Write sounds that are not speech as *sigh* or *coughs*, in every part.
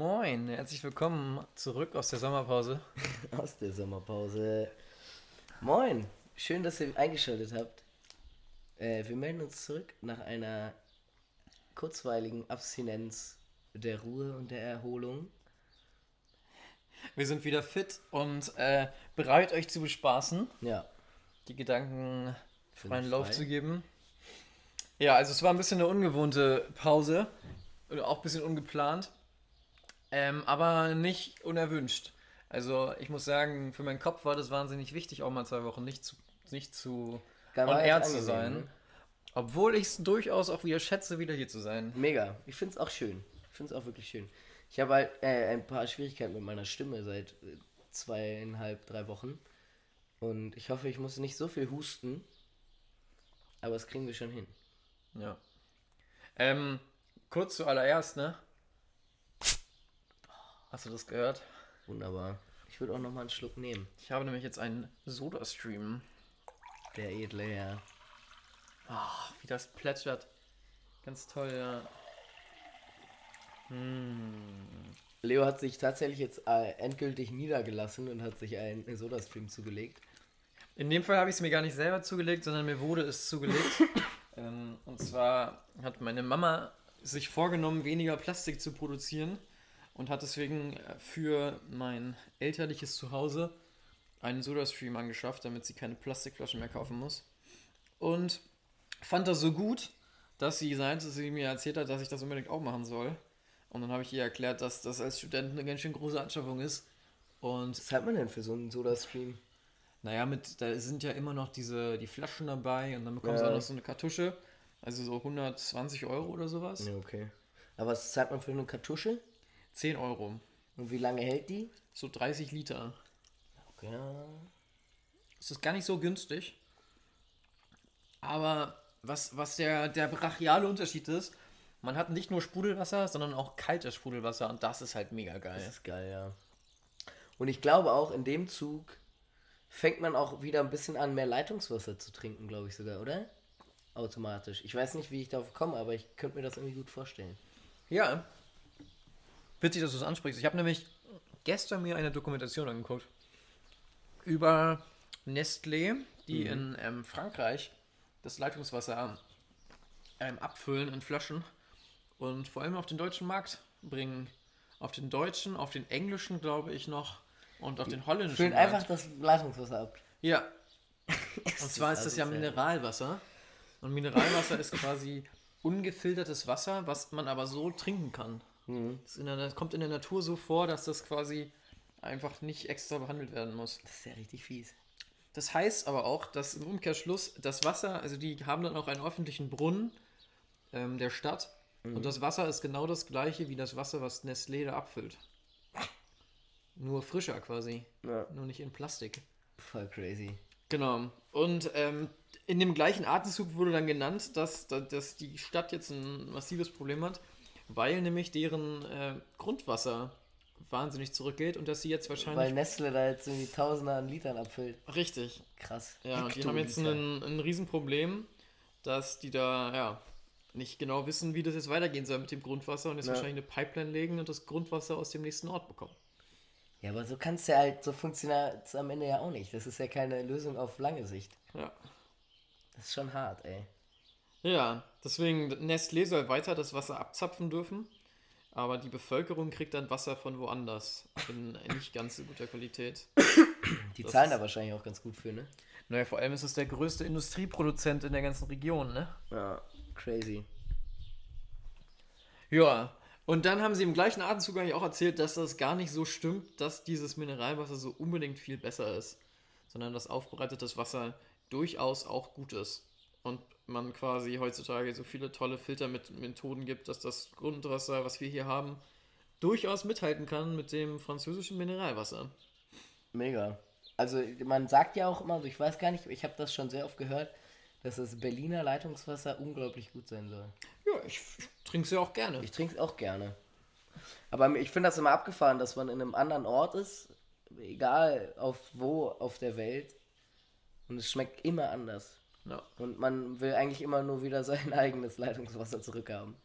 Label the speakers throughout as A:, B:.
A: Moin, herzlich willkommen zurück aus der Sommerpause. *laughs*
B: Aus der Sommerpause. Moin, schön, dass ihr eingeschaltet habt. Äh, wir melden uns zurück nach einer kurzweiligen Abstinenz der Ruhe und der Erholung.
A: Wir sind wieder fit und äh, bereit, euch zu bespaßen,
B: Ja,
A: die Gedanken
B: Sind
A: freien Lauf zu geben. Ja, also es war ein bisschen eine ungewohnte Pause, oder auch ein bisschen ungeplant, ähm, aber nicht unerwünscht. Also ich muss sagen, für meinen Kopf war das wahnsinnig wichtig, auch mal zwei Wochen nicht zu, nicht zu
B: Gar
A: on air zu sein.
B: ne?
A: Obwohl ich es durchaus auch wieder schätze, wieder hier zu sein.
B: Mega. Ich finde es auch schön. Ich finde es auch wirklich schön. Ich habe halt äh, ein paar Schwierigkeiten mit meiner Stimme seit äh, zweieinhalb, drei Wochen. Und ich hoffe, ich muss nicht so viel husten. Aber das kriegen wir schon hin.
A: Ja. Ähm, kurz zuallererst, ne? Hast du das gehört?
B: Wunderbar. Ich würde auch noch mal einen Schluck nehmen.
A: Ich habe nämlich jetzt einen Soda-Stream.
B: Der edle Herr.
A: Ah, wie das plätschert. Ganz toll, ja.
B: Leo hat sich tatsächlich jetzt äh, endgültig niedergelassen und hat sich einen Soda-Stream zugelegt.
A: In dem Fall habe ich es mir gar nicht selber zugelegt, sondern mir wurde es zugelegt. *laughs* ähm, und zwar hat meine Mama sich vorgenommen, weniger Plastik zu produzieren und hat deswegen äh, für mein elterliches Zuhause einen Soda-Stream angeschafft, damit sie keine Plastikflaschen mehr kaufen muss. Und fand das so gut, dass sie seit sie mir erzählt hat, dass ich das unbedingt auch machen soll. Und dann habe ich ihr erklärt, dass das als Student eine ganz schön große Anschaffung ist. Und
B: Was hat man denn für so einen Soda-Stream?
A: naja, mit, da sind ja immer noch diese, die Flaschen dabei und dann bekommst du
B: Ja.
A: auch noch so eine Kartusche. Also so 120 Euro oder sowas.
B: Ja, okay. Aber was zahlt man für eine Kartusche?
A: 10 Euro.
B: Und wie lange hält die?
A: So 30 Liter.
B: Ja.
A: Das ist gar nicht so günstig. Aber was, was der, der brachiale Unterschied ist, man hat nicht nur Sprudelwasser, sondern auch kaltes Sprudelwasser und das ist halt mega
B: Das
A: geil.
B: ist geil, ja. Und ich glaube auch, in dem Zug fängt man auch wieder ein bisschen an, mehr Leitungswasser zu trinken, glaube ich sogar, oder? Automatisch. Ich weiß nicht, wie ich darauf komme, aber ich könnte mir das irgendwie gut vorstellen.
A: Ja. Witzig, dass du es ansprichst. Ich habe nämlich gestern mir eine Dokumentation angeguckt über Nestlé, die in ähm, Frankreich das Leitungswasser ähm, abfüllen in Flaschen und vor allem auf den deutschen Markt bringen. Auf den deutschen, auf den englischen, glaube ich noch, und auf den holländischen
B: Füllen
A: Markt.
B: einfach das Leitungswasser ab.
A: Ja. *laughs* Und zwar ist das ja. Mineralwasser. Und Mineralwasser ist quasi ungefiltertes Wasser, was man aber so trinken kann. Das, ist in der, das kommt in der Natur so vor, dass das quasi einfach nicht extra behandelt werden muss.
B: Das ist ja richtig fies.
A: Das heißt aber auch, dass im Umkehrschluss das Wasser, also die haben dann auch einen öffentlichen Brunnen ähm, der Stadt. Und das Wasser ist genau das gleiche wie das Wasser, was Nestlé da abfüllt. Nur frischer quasi.
B: Ja.
A: Nur nicht in Plastik.
B: Voll crazy.
A: Genau. Und ähm, in dem gleichen Atemzug wurde dann genannt, dass, dass die Stadt jetzt ein massives Problem hat, weil nämlich deren äh, Grundwasser wahnsinnig zurückgeht und dass sie jetzt
B: Weil
A: wahrscheinlich.
B: Nestle da jetzt irgendwie Tausende an Litern abfüllt.
A: richtig.
B: Krass.
A: Ja, und die haben jetzt ein, ein Riesenproblem, dass die da, ja, nicht genau wissen, wie das jetzt weitergehen soll mit dem Grundwasser und jetzt
B: Ja.
A: wahrscheinlich eine Pipeline legen und das Grundwasser aus dem nächsten Ort bekommen.
B: Ja, aber so kannst du ja halt, so funktioniert es am Ende ja auch nicht. Das ist ja keine Lösung auf lange Sicht.
A: Ja.
B: Das ist schon hart, ey.
A: Ja, deswegen Nestlé soll weiter das Wasser abzapfen dürfen, aber die Bevölkerung kriegt dann Wasser von woanders in nicht ganz so guter Qualität.
B: Die
A: Das
B: zahlen da wahrscheinlich auch ganz gut für, ne?
A: Naja, vor allem ist es der größte Industrieproduzent in der ganzen Region, ne?
B: Ja, crazy.
A: Ja, und dann haben sie im gleichen Atemzug eigentlich auch erzählt, dass das gar nicht so stimmt, dass dieses Mineralwasser so unbedingt viel besser ist, sondern dass aufbereitetes Wasser durchaus auch gut ist. Und man quasi heutzutage so viele tolle Filtermethoden gibt, dass das Grundwasser, was wir hier haben, durchaus mithalten kann mit dem französischen Mineralwasser.
B: Mega. Also man sagt ja auch immer, also ich weiß gar nicht, ich habe das schon sehr oft gehört, dass das Berliner Leitungswasser unglaublich gut sein soll.
A: Ja, ich, ich trinke es ja auch gerne.
B: Ich trinke es auch gerne. Aber ich finde das immer abgefahren, dass man in einem anderen Ort ist, egal auf wo auf der Welt, und es schmeckt immer anders.
A: Ja.
B: Und man will eigentlich immer nur wieder sein *laughs* eigenes Leitungswasser zurückhaben.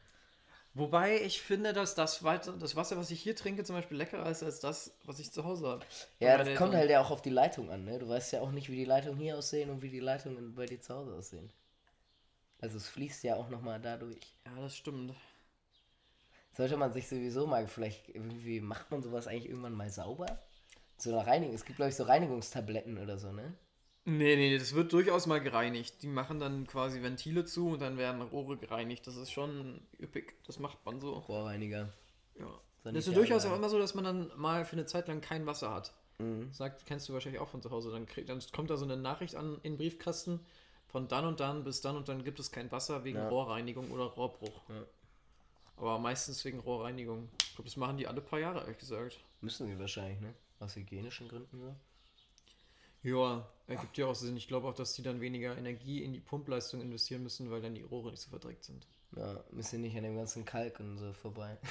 A: Wobei ich finde, dass das, das Wasser, was ich hier trinke, zum Beispiel leckerer ist als das, was ich zu Hause habe.
B: Ja, das kommt halt ja auch auf die Leitung an, ne? Du weißt ja auch nicht, wie die Leitungen hier aussehen und wie die Leitungen bei dir zu Hause aussehen. Also es fließt ja auch nochmal dadurch.
A: Ja, das stimmt.
B: Sollte man sich sowieso mal, vielleicht irgendwie macht man sowas eigentlich irgendwann mal sauber? So eine Reinigung. Es gibt, glaube ich, so Reinigungstabletten oder so, ne?
A: Nee, nee, das wird durchaus mal gereinigt. Die machen dann quasi Ventile zu und dann werden Rohre gereinigt. Das ist schon üppig. Das macht man so.
B: Rohrreiniger.
A: Ja. Das ist durchaus auch immer so, dass man dann mal für eine Zeit lang kein Wasser hat.
B: Mhm.
A: Sagt, kennst du wahrscheinlich auch von zu Hause. Dann, krieg, dann kommt da so eine Nachricht an in den Briefkasten. Von dann und dann bis dann und dann gibt es kein Wasser wegen
B: Ja.
A: Rohrreinigung oder Rohrbruch.
B: Ja.
A: Aber meistens wegen Rohrreinigung. Ich glaube, das machen die alle paar Jahre, ehrlich gesagt.
B: Müssen sie wahrscheinlich, ne? Aus hygienischen Gründen so.
A: Ja, ergibt ja auch Sinn. Ich glaube auch, dass die dann weniger Energie in die Pumpleistung investieren müssen, weil dann die Rohre nicht so verdreckt sind.
B: Ja, müssen nicht an dem ganzen Kalk und so vorbei. *laughs*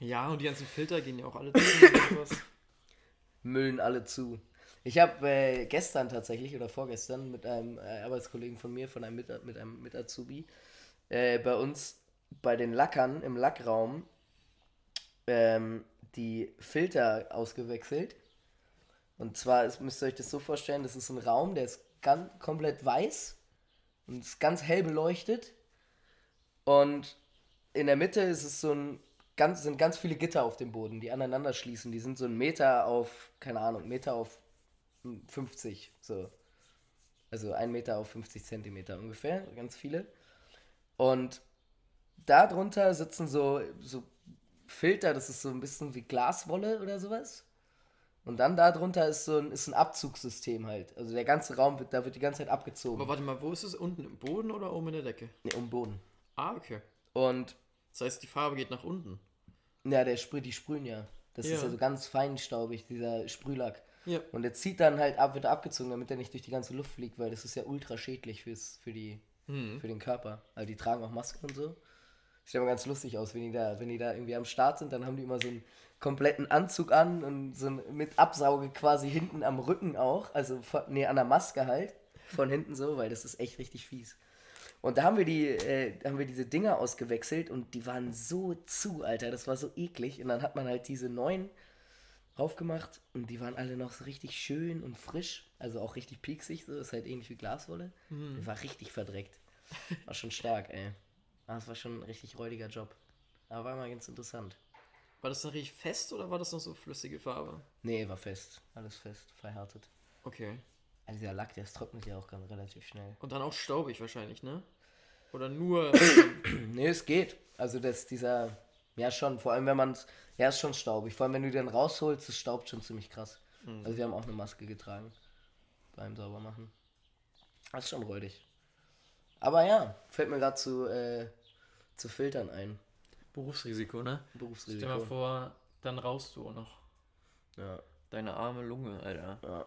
A: Ja, und die ganzen Filter gehen ja auch alle zu. *laughs*
B: Müllen alle zu. Ich habe äh, gestern tatsächlich oder vorgestern mit einem äh, Arbeitskollegen von mir, von einem mit, mit einem mit Azubi, äh, bei uns bei den Lackern im Lackraum ähm, die Filter ausgewechselt. Und zwar ist, müsst ihr euch das so vorstellen, das ist ein Raum, der ist ganz, komplett weiß und ist ganz hell beleuchtet. Und in der Mitte ist es so ein ganz, sind ganz viele Gitter auf dem Boden, die aneinander schließen. Die sind so ein Meter auf, keine Ahnung, Meter auf 50, so. Also ein Meter auf 50 Zentimeter ungefähr, ganz viele. Und darunter sitzen so, so Filter, das ist so ein bisschen wie Glaswolle oder sowas. Und dann darunter ist so ein, ist ein Abzugssystem halt. Also der ganze Raum wird, da wird die ganze Zeit abgezogen.
A: Aber warte mal, wo ist es? Unten im Boden oder oben in der Decke?
B: Nee, um den Boden.
A: Ah, okay.
B: Und
A: Das heißt, die Farbe geht nach unten.
B: ja, der sprüht, die sprühen ja. Das ist
A: Ja.
B: ja so ganz feinstaubig, dieser Sprühlack.
A: Ja.
B: Und der zieht dann halt ab, wird abgezogen, damit er nicht durch die ganze Luft fliegt, weil das ist ja ultra schädlich fürs, für, die,
A: Hm.
B: für den Körper. Also die tragen auch Masken und so. Sieht aber ganz lustig aus, wenn die da, wenn die da irgendwie am Start sind, dann haben die immer so einen kompletten Anzug an und so mit Absauge quasi hinten am Rücken auch, also von, nee, an der Maske halt, von hinten so, weil das ist echt richtig fies. Und da haben wir die, äh, haben wir diese Dinger ausgewechselt und die waren so zu, Alter, das war so eklig. Und dann hat man halt diese neuen aufgemacht und die waren alle noch so richtig schön und frisch, also auch richtig pieksig, so ist halt ähnlich wie Glaswolle. Die war richtig verdreckt. War schon stark, ey. Ah, Das war schon ein richtig räudiger Job. Aber war mal ganz interessant.
A: War das dann richtig fest oder war das noch so flüssige Farbe?
B: Nee, war fest. Alles fest, verhärtet.
A: Okay.
B: Also dieser Lack, der trocknet ja auch ganz relativ schnell.
A: Und dann auch staubig wahrscheinlich, ne? Oder nur. *coughs*
B: Nee, es geht. Also das, dieser, ja schon, vor allem wenn man es, ja ist schon staubig. Vor allem wenn du den rausholst, es staubt schon ziemlich krass. Also wir haben auch eine Maske getragen beim Saubermachen. Das ist schon räudig. Aber ja, fällt mir gerade zu, äh, zu Filtern ein.
A: Berufsrisiko, ne? Stell dir mal
B: Berufsrisiko.
A: vor, dann rauchst du auch noch.
B: Ja,
A: Deine arme Lunge, Alter.
B: ja.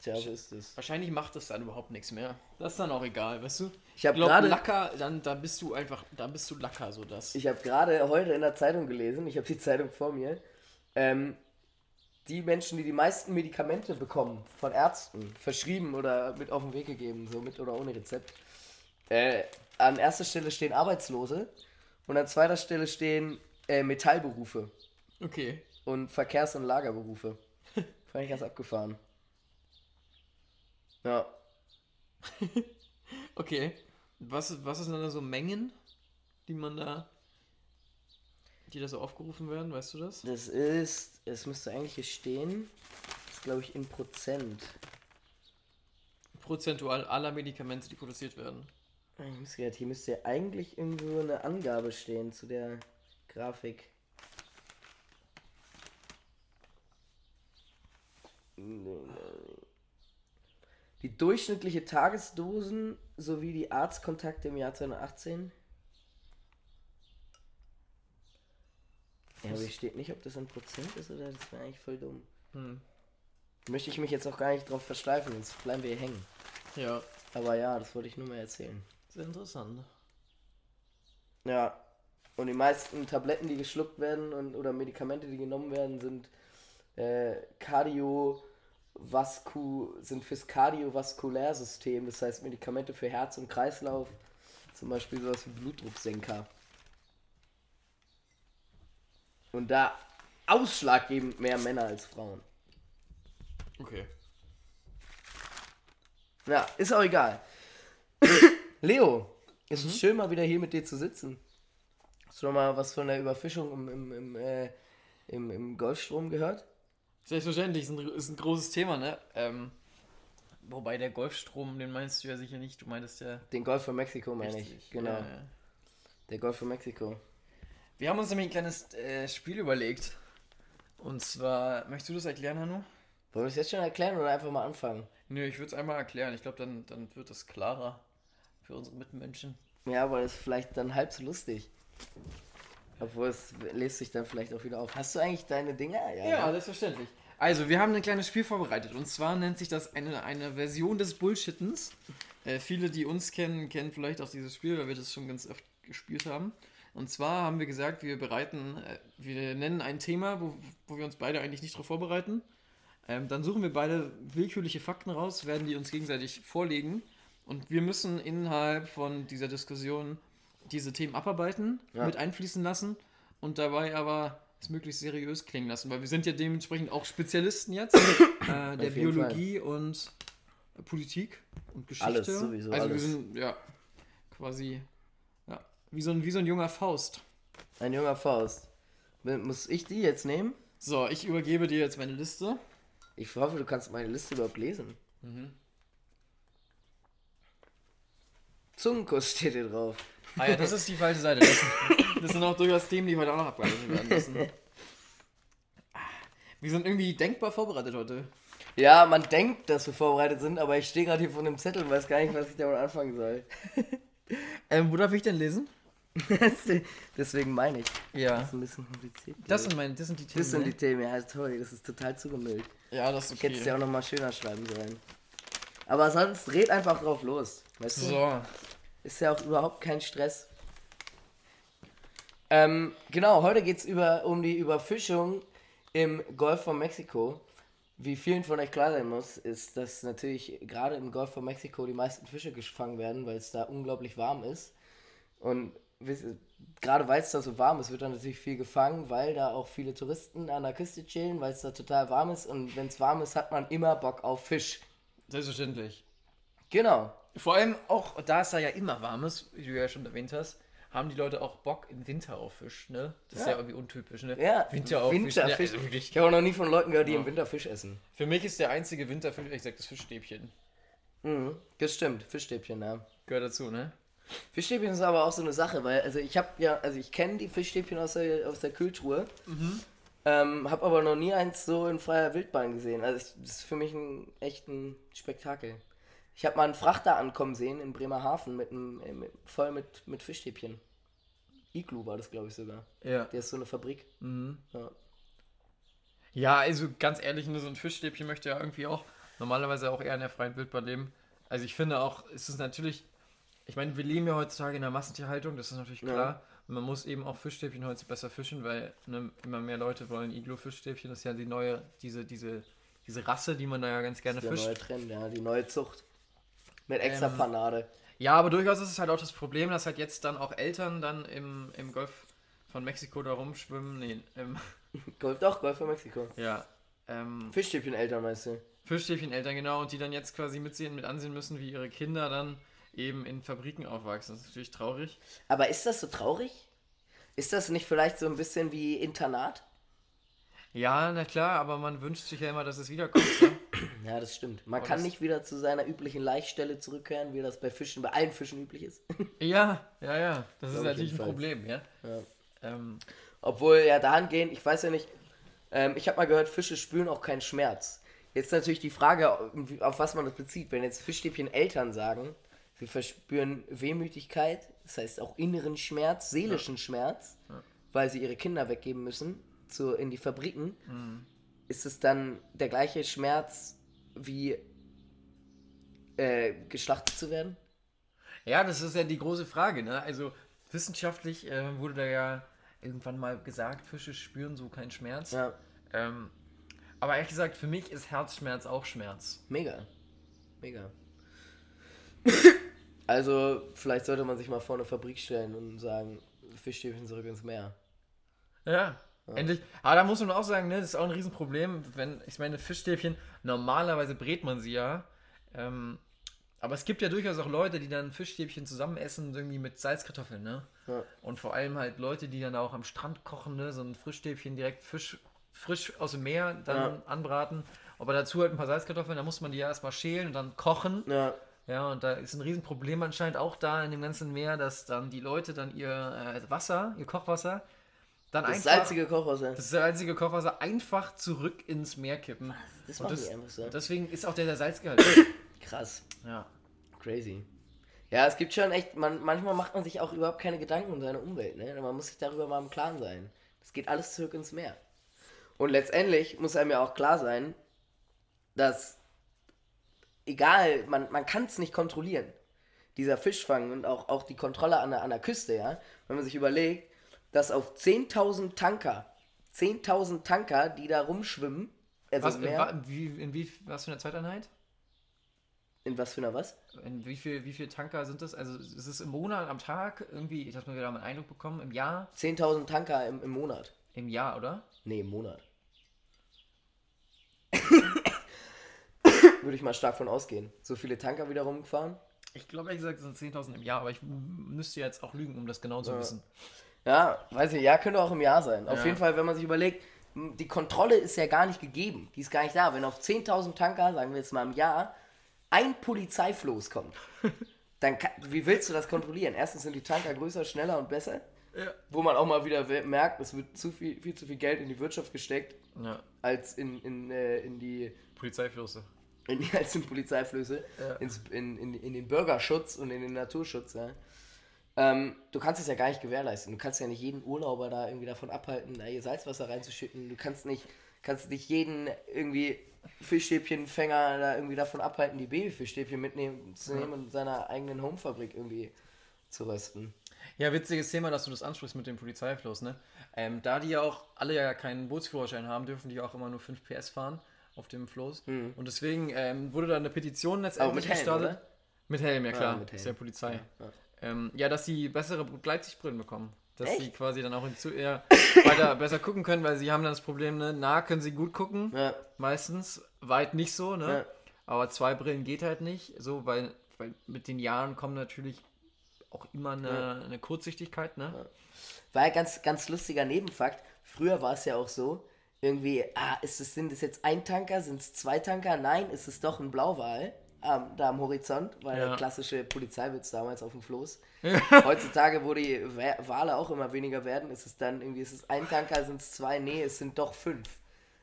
B: Tja, so ist es.
A: Wahrscheinlich macht das dann überhaupt nichts mehr. Das ist dann auch egal, weißt du?
B: Ich habe gerade
A: Lacker, dann da bist du einfach, da bist du Lacker, so das.
B: Ich habe gerade heute in der Zeitung gelesen, ich habe die Zeitung vor mir, ähm, die Menschen, die die meisten Medikamente bekommen von Ärzten, verschrieben oder mit auf den Weg gegeben, so mit oder ohne Rezept, äh, an erster Stelle stehen Arbeitslose und an zweiter Stelle stehen äh, Metallberufe
A: Okay.
B: und Verkehrs- und Lagerberufe. *laughs* Fand ich ganz abgefahren. Ja, *laughs*
A: Okay. Was, was sind dann da so Mengen, die man da. Die da so aufgerufen werden, weißt du das?
B: das ist, es müsste eigentlich hier stehen, das ist glaube ich in Prozent.
A: Prozentual aller Medikamente, die produziert werden.
B: Ich muss grad, hier müsste ja eigentlich irgendwo eine Angabe stehen zu der Grafik. Die durchschnittliche Tagesdosen sowie die Arztkontakte im Jahr 2018. Ja, aber hier steht nicht, ob das ein Prozent ist oder das wäre eigentlich voll dumm.
A: Hm.
B: Möchte ich mich jetzt auch gar nicht drauf versteifen, sonst bleiben wir hier hängen.
A: Ja.
B: Aber ja, das wollte ich nur mal erzählen.
A: Sehr interessant.
B: Ja. Und die meisten Tabletten, die geschluckt werden und, oder Medikamente, die genommen werden, sind äh, Kardiovasku, sind fürs Kardiovaskulärsystem, das heißt Medikamente für Herz und Kreislauf, zum Beispiel sowas wie Blutdrucksenker. Und da ausschlaggebend mehr Männer als Frauen.
A: Okay.
B: Ja, ist auch egal. *coughs* Leo, es
A: Mhm.
B: ist schön mal wieder hier mit dir zu sitzen. Hast du noch mal was von der Überfischung im, im, im, äh, im, im Golfstrom gehört?
A: Selbstverständlich, ist ein, ist ein großes Thema, ne? Ähm, wobei der Golfstrom, den meinst du ja sicher nicht. Du meintest ja.
B: Den Golf von Mexiko meine ich. Genau.
A: ja, ja.
B: Der Golf von Mexiko.
A: Wir haben uns nämlich ein kleines äh, Spiel überlegt. Und zwar, möchtest du das erklären, Hanno?
B: Wollen wir es jetzt schon erklären oder einfach mal anfangen?
A: Nö, ich würde es einmal erklären. Ich glaube, dann, dann wird es klarer für unsere Mitmenschen.
B: Ja, aber das ist vielleicht dann halb so lustig. Obwohl es lässt sich dann vielleicht auch wieder auf. Hast du eigentlich deine Dinger?
A: Ja,
B: ne?
A: selbstverständlich. Also, wir haben ein kleines Spiel vorbereitet. Und zwar nennt sich das eine, eine Version des Bullshittens. Äh, viele, die uns kennen, kennen vielleicht auch dieses Spiel, weil wir das schon ganz oft gespielt haben. Und zwar haben wir gesagt, wir bereiten, äh, wir nennen ein Thema, wo, wo wir uns beide eigentlich nicht darauf vorbereiten. Ähm, dann suchen wir beide willkürliche Fakten raus, werden die uns gegenseitig vorlegen. Und wir müssen innerhalb von dieser Diskussion diese Themen abarbeiten,
B: Ja.
A: mit einfließen lassen und dabei aber es möglichst seriös klingen lassen, weil wir sind ja dementsprechend auch Spezialisten jetzt äh, *clears throat* der Biologie und Politik und Geschichte.
B: Alles, sowieso,
A: Also
B: alles.
A: wir sind ja quasi wie, so ein, wie so ein junger Faust.
B: Ein junger Faust. Muss ich die jetzt nehmen?
A: So, ich übergebe dir jetzt meine Liste.
B: Ich hoffe, du kannst meine Liste überhaupt lesen.
A: Mhm.
B: Zungenkuss steht hier drauf.
A: Ah ja, das ist die falsche Seite. Das, das sind auch durchaus Themen, die heute auch noch abgearbeitet werden müssen. Wir sind irgendwie denkbar vorbereitet heute.
B: Ja, man denkt, dass wir vorbereitet sind, aber ich stehe gerade hier vor einem Zettel und weiß gar nicht, was ich damit anfangen soll. *laughs*
A: Ähm, wo darf ich denn lesen? *laughs*
B: Deswegen meine ich.
A: Ja.
B: Das ist ein bisschen kompliziert.
A: Das sind meine, das sind die Themen.
B: das sind die
A: ne?
B: Themen, ja, toll, das ist total zugemüllt.
A: ja, das ist okay.
B: ja auch nochmal schöner schreiben sollen. Aber sonst red einfach drauf los. Weißt du?
A: So,
B: Ist ja auch überhaupt kein Stress. Ähm, genau, heute geht es über, um die Überfischung im Golf von Mexiko. Wie vielen von euch klar sein muss, ist, dass natürlich gerade im Golf von Mexiko die meisten Fische gefangen werden, weil es da unglaublich warm ist. Und gerade weil es da so warm ist, wird da natürlich viel gefangen, weil da auch viele Touristen an der Küste chillen, weil es da total warm ist. Und wenn es warm ist, hat man immer Bock auf Fisch.
A: selbstverständlich.
B: Genau.
A: Vor allem auch, da es da ja immer warm ist, wie du ja schon erwähnt hast, haben die Leute auch Bock im Winter auf Fisch, ne? Das ist
B: Ja.
A: ja irgendwie untypisch, ne?
B: Ja,
A: Winter auf Fisch.
B: Winterfisch.
A: Ja, also.
B: Ich habe auch noch nie von Leuten gehört, die
A: Ja.
B: im Winter Fisch essen.
A: Für mich ist der einzige Winterfisch, ehrlich gesagt, das Fischstäbchen.
B: Mhm, das stimmt, Fischstäbchen, ja.
A: Gehört dazu, ne?
B: Fischstäbchen ist aber auch so eine Sache, weil also ich habe ja, also ich kenne die Fischstäbchen aus der, aus der Kühltruhe, ähm, habe aber noch nie eins so in freier Wildbahn gesehen. Also ich, das ist für mich ein echt ein Spektakel. Ich habe mal einen Frachter ankommen sehen in Bremerhaven mit einem, äh, mit, voll mit, mit Fischstäbchen. Iglu war das, glaube ich, sogar.
A: Ja.
B: Der ist so eine Fabrik.
A: Mhm.
B: Ja.
A: Ja, also ganz ehrlich, ne, so ein Fischstäbchen möchte ja irgendwie auch normalerweise auch eher in der freien Wildbahn leben. Also ich finde auch, es ist natürlich, ich meine, wir leben ja heutzutage in der Massentierhaltung, das ist natürlich
B: Ja.
A: klar. Und man muss eben auch Fischstäbchen heute besser fischen, weil ne, immer mehr Leute wollen Iglo-Fischstäbchen. Das ist ja die neue, diese, diese, diese Rasse, die man da ja ganz gerne
B: Der
A: fischt.
B: neue Trend, ja, die neue Zucht. Mit extra
A: Ähm,
B: Panade.
A: Ja, aber durchaus ist es halt auch das Problem, dass halt jetzt dann auch Eltern dann im, im Golf von Mexiko da rumschwimmen. Nee, ähm, *laughs*
B: Golf, doch, Golf von Mexiko.
A: ja. Ähm,
B: Fischstäbchen-Eltern, meinst du?
A: Fischstäbchen-Eltern, genau, und die dann jetzt quasi mitsehen, mit ansehen müssen, wie ihre Kinder dann eben in Fabriken aufwachsen. Das ist natürlich traurig.
B: Aber ist das so traurig? Ist das nicht vielleicht so ein bisschen wie Internat?
A: Ja, na klar, aber man wünscht sich ja immer, dass es wiederkommt. ne? *clears throat*
B: Ja, das stimmt. Man
A: Aber
B: kann nicht wieder zu seiner üblichen Laichstelle zurückkehren, wie das bei Fischen, bei allen Fischen üblich ist. *laughs*
A: ja, ja, ja. Das ist
B: Glaub ich
A: natürlich ein. Problem, ja.
B: Ja.
A: Ähm,
B: Obwohl, ja, dahingehend, ich weiß ja nicht, ähm, ich habe mal gehört, Fische spüren auch keinen Schmerz. Jetzt natürlich die Frage, auf was man das bezieht. Wenn jetzt Fischstäbchen Eltern sagen, sie verspüren Wehmütigkeit, das heißt auch inneren Schmerz, seelischen Schmerz, weil sie ihre Kinder weggeben müssen zu, in die Fabriken, ist es dann der gleiche Schmerz wie äh, geschlachtet zu werden?
A: ja, das ist ja die große Frage, ne? Also wissenschaftlich äh, wurde da ja irgendwann mal gesagt, Fische spüren so keinen Schmerz.
B: Ja,
A: Ähm, aber ehrlich gesagt, für mich ist Herzschmerz auch Schmerz.
B: mega. Mega. Also, vielleicht sollte man sich mal vor eine Fabrik stellen und sagen, Fischstäbchen zurück ins Meer.
A: Ja, Endlich. Aber da muss man auch sagen, ne, das ist auch ein Riesenproblem, wenn, ich meine, Fischstäbchen, normalerweise brät man sie ja. Ähm, aber es gibt ja durchaus auch Leute, die dann Fischstäbchen zusammen essen, irgendwie mit Salzkartoffeln, ne?
B: Ja.
A: Und vor allem halt Leute, die dann auch am Strand kochen, ne? So ein Frischstäbchen direkt Fisch, frisch aus dem Meer dann
B: Ja.
A: anbraten. Aber dazu halt ein paar Salzkartoffeln, da muss man die ja erstmal schälen und dann kochen.
B: Ja,
A: Ja, und da ist ein Riesenproblem anscheinend auch da in dem ganzen Meer, dass dann die Leute dann ihr äh, Wasser, ihr Kochwasser, dann
B: das
A: einfach,
B: salzige Kochwasser.
A: das salzige Kochwasser einfach zurück ins Meer kippen.
B: Das
A: Und
B: machen
A: das,
B: einfach so.
A: deswegen ist auch der, der Salzgehalt. *coughs*
B: Krass.
A: ja.
B: Crazy. Ja, es gibt schon echt, man, manchmal macht man sich auch überhaupt keine Gedanken um seine Umwelt, ne? Man muss sich darüber mal im Klaren sein. Das geht alles zurück ins Meer. Und letztendlich muss einem ja auch klar sein, dass egal, man, man kann es nicht kontrollieren. Dieser Fischfang und auch, auch die Kontrolle an der, an der Küste, ja, wenn man sich überlegt, dass auf 10.000 Tanker, 10.000 Tanker, die da rumschwimmen, also
A: Was,
B: im
A: in, wie, in wie, was für eine Zeiteinheit?
B: in was für einer was?
A: In wie viel, wie viel Tanker sind das? Also ist es im Monat, am Tag? Irgendwie, dass man wieder mal einen Eindruck bekommen? Im Jahr?
B: 10.000 Tanker im, im Monat.
A: Im Jahr, oder?
B: Nee, im Monat. *laughs* Würde ich mal stark von ausgehen. So viele Tanker wieder rumgefahren.
A: Ich glaube ehrlich gesagt, es sind 10.000 im Jahr, aber ich müsste jetzt auch lügen, um das genau zu
B: Ja.
A: wissen.
B: Ja, weiß ich, ja, könnte auch im Jahr sein. Auf
A: Ja.
B: jeden Fall, wenn man sich überlegt, die Kontrolle ist ja gar nicht gegeben. Die ist gar nicht da. Wenn auf 10.000 Tanker, sagen wir jetzt mal im Jahr, ein Polizeifloß kommt, *laughs* dann kann, wie willst du das kontrollieren? Erstens sind die Tanker größer, schneller und besser.
A: Ja.
B: Wo man auch mal wieder merkt, es wird zu viel, viel zu viel Geld in die Wirtschaft gesteckt,
A: ja.
B: als in, in, äh, in die
A: Polizeiflosse.
B: In die einzelnen Polizeiflüsse,
A: Ja.
B: ins, in, in, in den Bürgerschutz und in den Naturschutz. Ja. Ähm, du kannst es ja gar nicht gewährleisten. Du kannst ja nicht jeden Urlauber da irgendwie davon abhalten, da ihr Salzwasser reinzuschütten. Du kannst nicht, kannst nicht jeden irgendwie Fischstäbchenfänger da irgendwie davon abhalten, die Babyfischstäbchen mitnehmen zu nehmen und in seiner eigenen Homefabrik irgendwie zu rösten.
A: Ja, witziges Thema, dass du das ansprichst mit dem Polizeifloß, ne? Ähm, da die ja auch alle ja keinen Bootsführerschein haben, dürfen die auch immer nur 5 PS fahren auf dem Floß. Und deswegen ähm, wurde da eine Petition letztendlich
B: Aber mit Helm,
A: gestartet.
B: oder?
A: Mit Helm, ja klar.
B: mit
A: Ist
B: Helm.
A: ja Polizei.
B: Ja, ja.
A: Ähm, ja, dass sie bessere Gleitsichtbrillen bekommen. Dass
B: Echt?
A: sie quasi dann auch in zu eher *coughs* weiter besser gucken können, weil sie haben dann das Problem, ne, nah können sie gut gucken,
B: Ja,
A: meistens, weit nicht so, ne? Aber zwei Brillen geht halt nicht, so, weil, weil mit den Jahren kommt natürlich auch immer eine, eine Kurzsichtigkeit, ne?
B: War ja ganz, ganz lustiger Nebenfakt. Früher war es ja auch so, irgendwie, ah, ist es, sind es jetzt ein Tanker, sind es zwei Tanker? Nein, ist es doch ein Blauwal ähm, da am Horizont, war
A: Ja.
B: der klassische Polizeiwitz damals auf dem Floß. *laughs* Heutzutage, wo die Wa- Wale auch immer weniger werden, ist es dann irgendwie, ist es ein Tanker, sind es zwei? Nee, es sind doch fünf.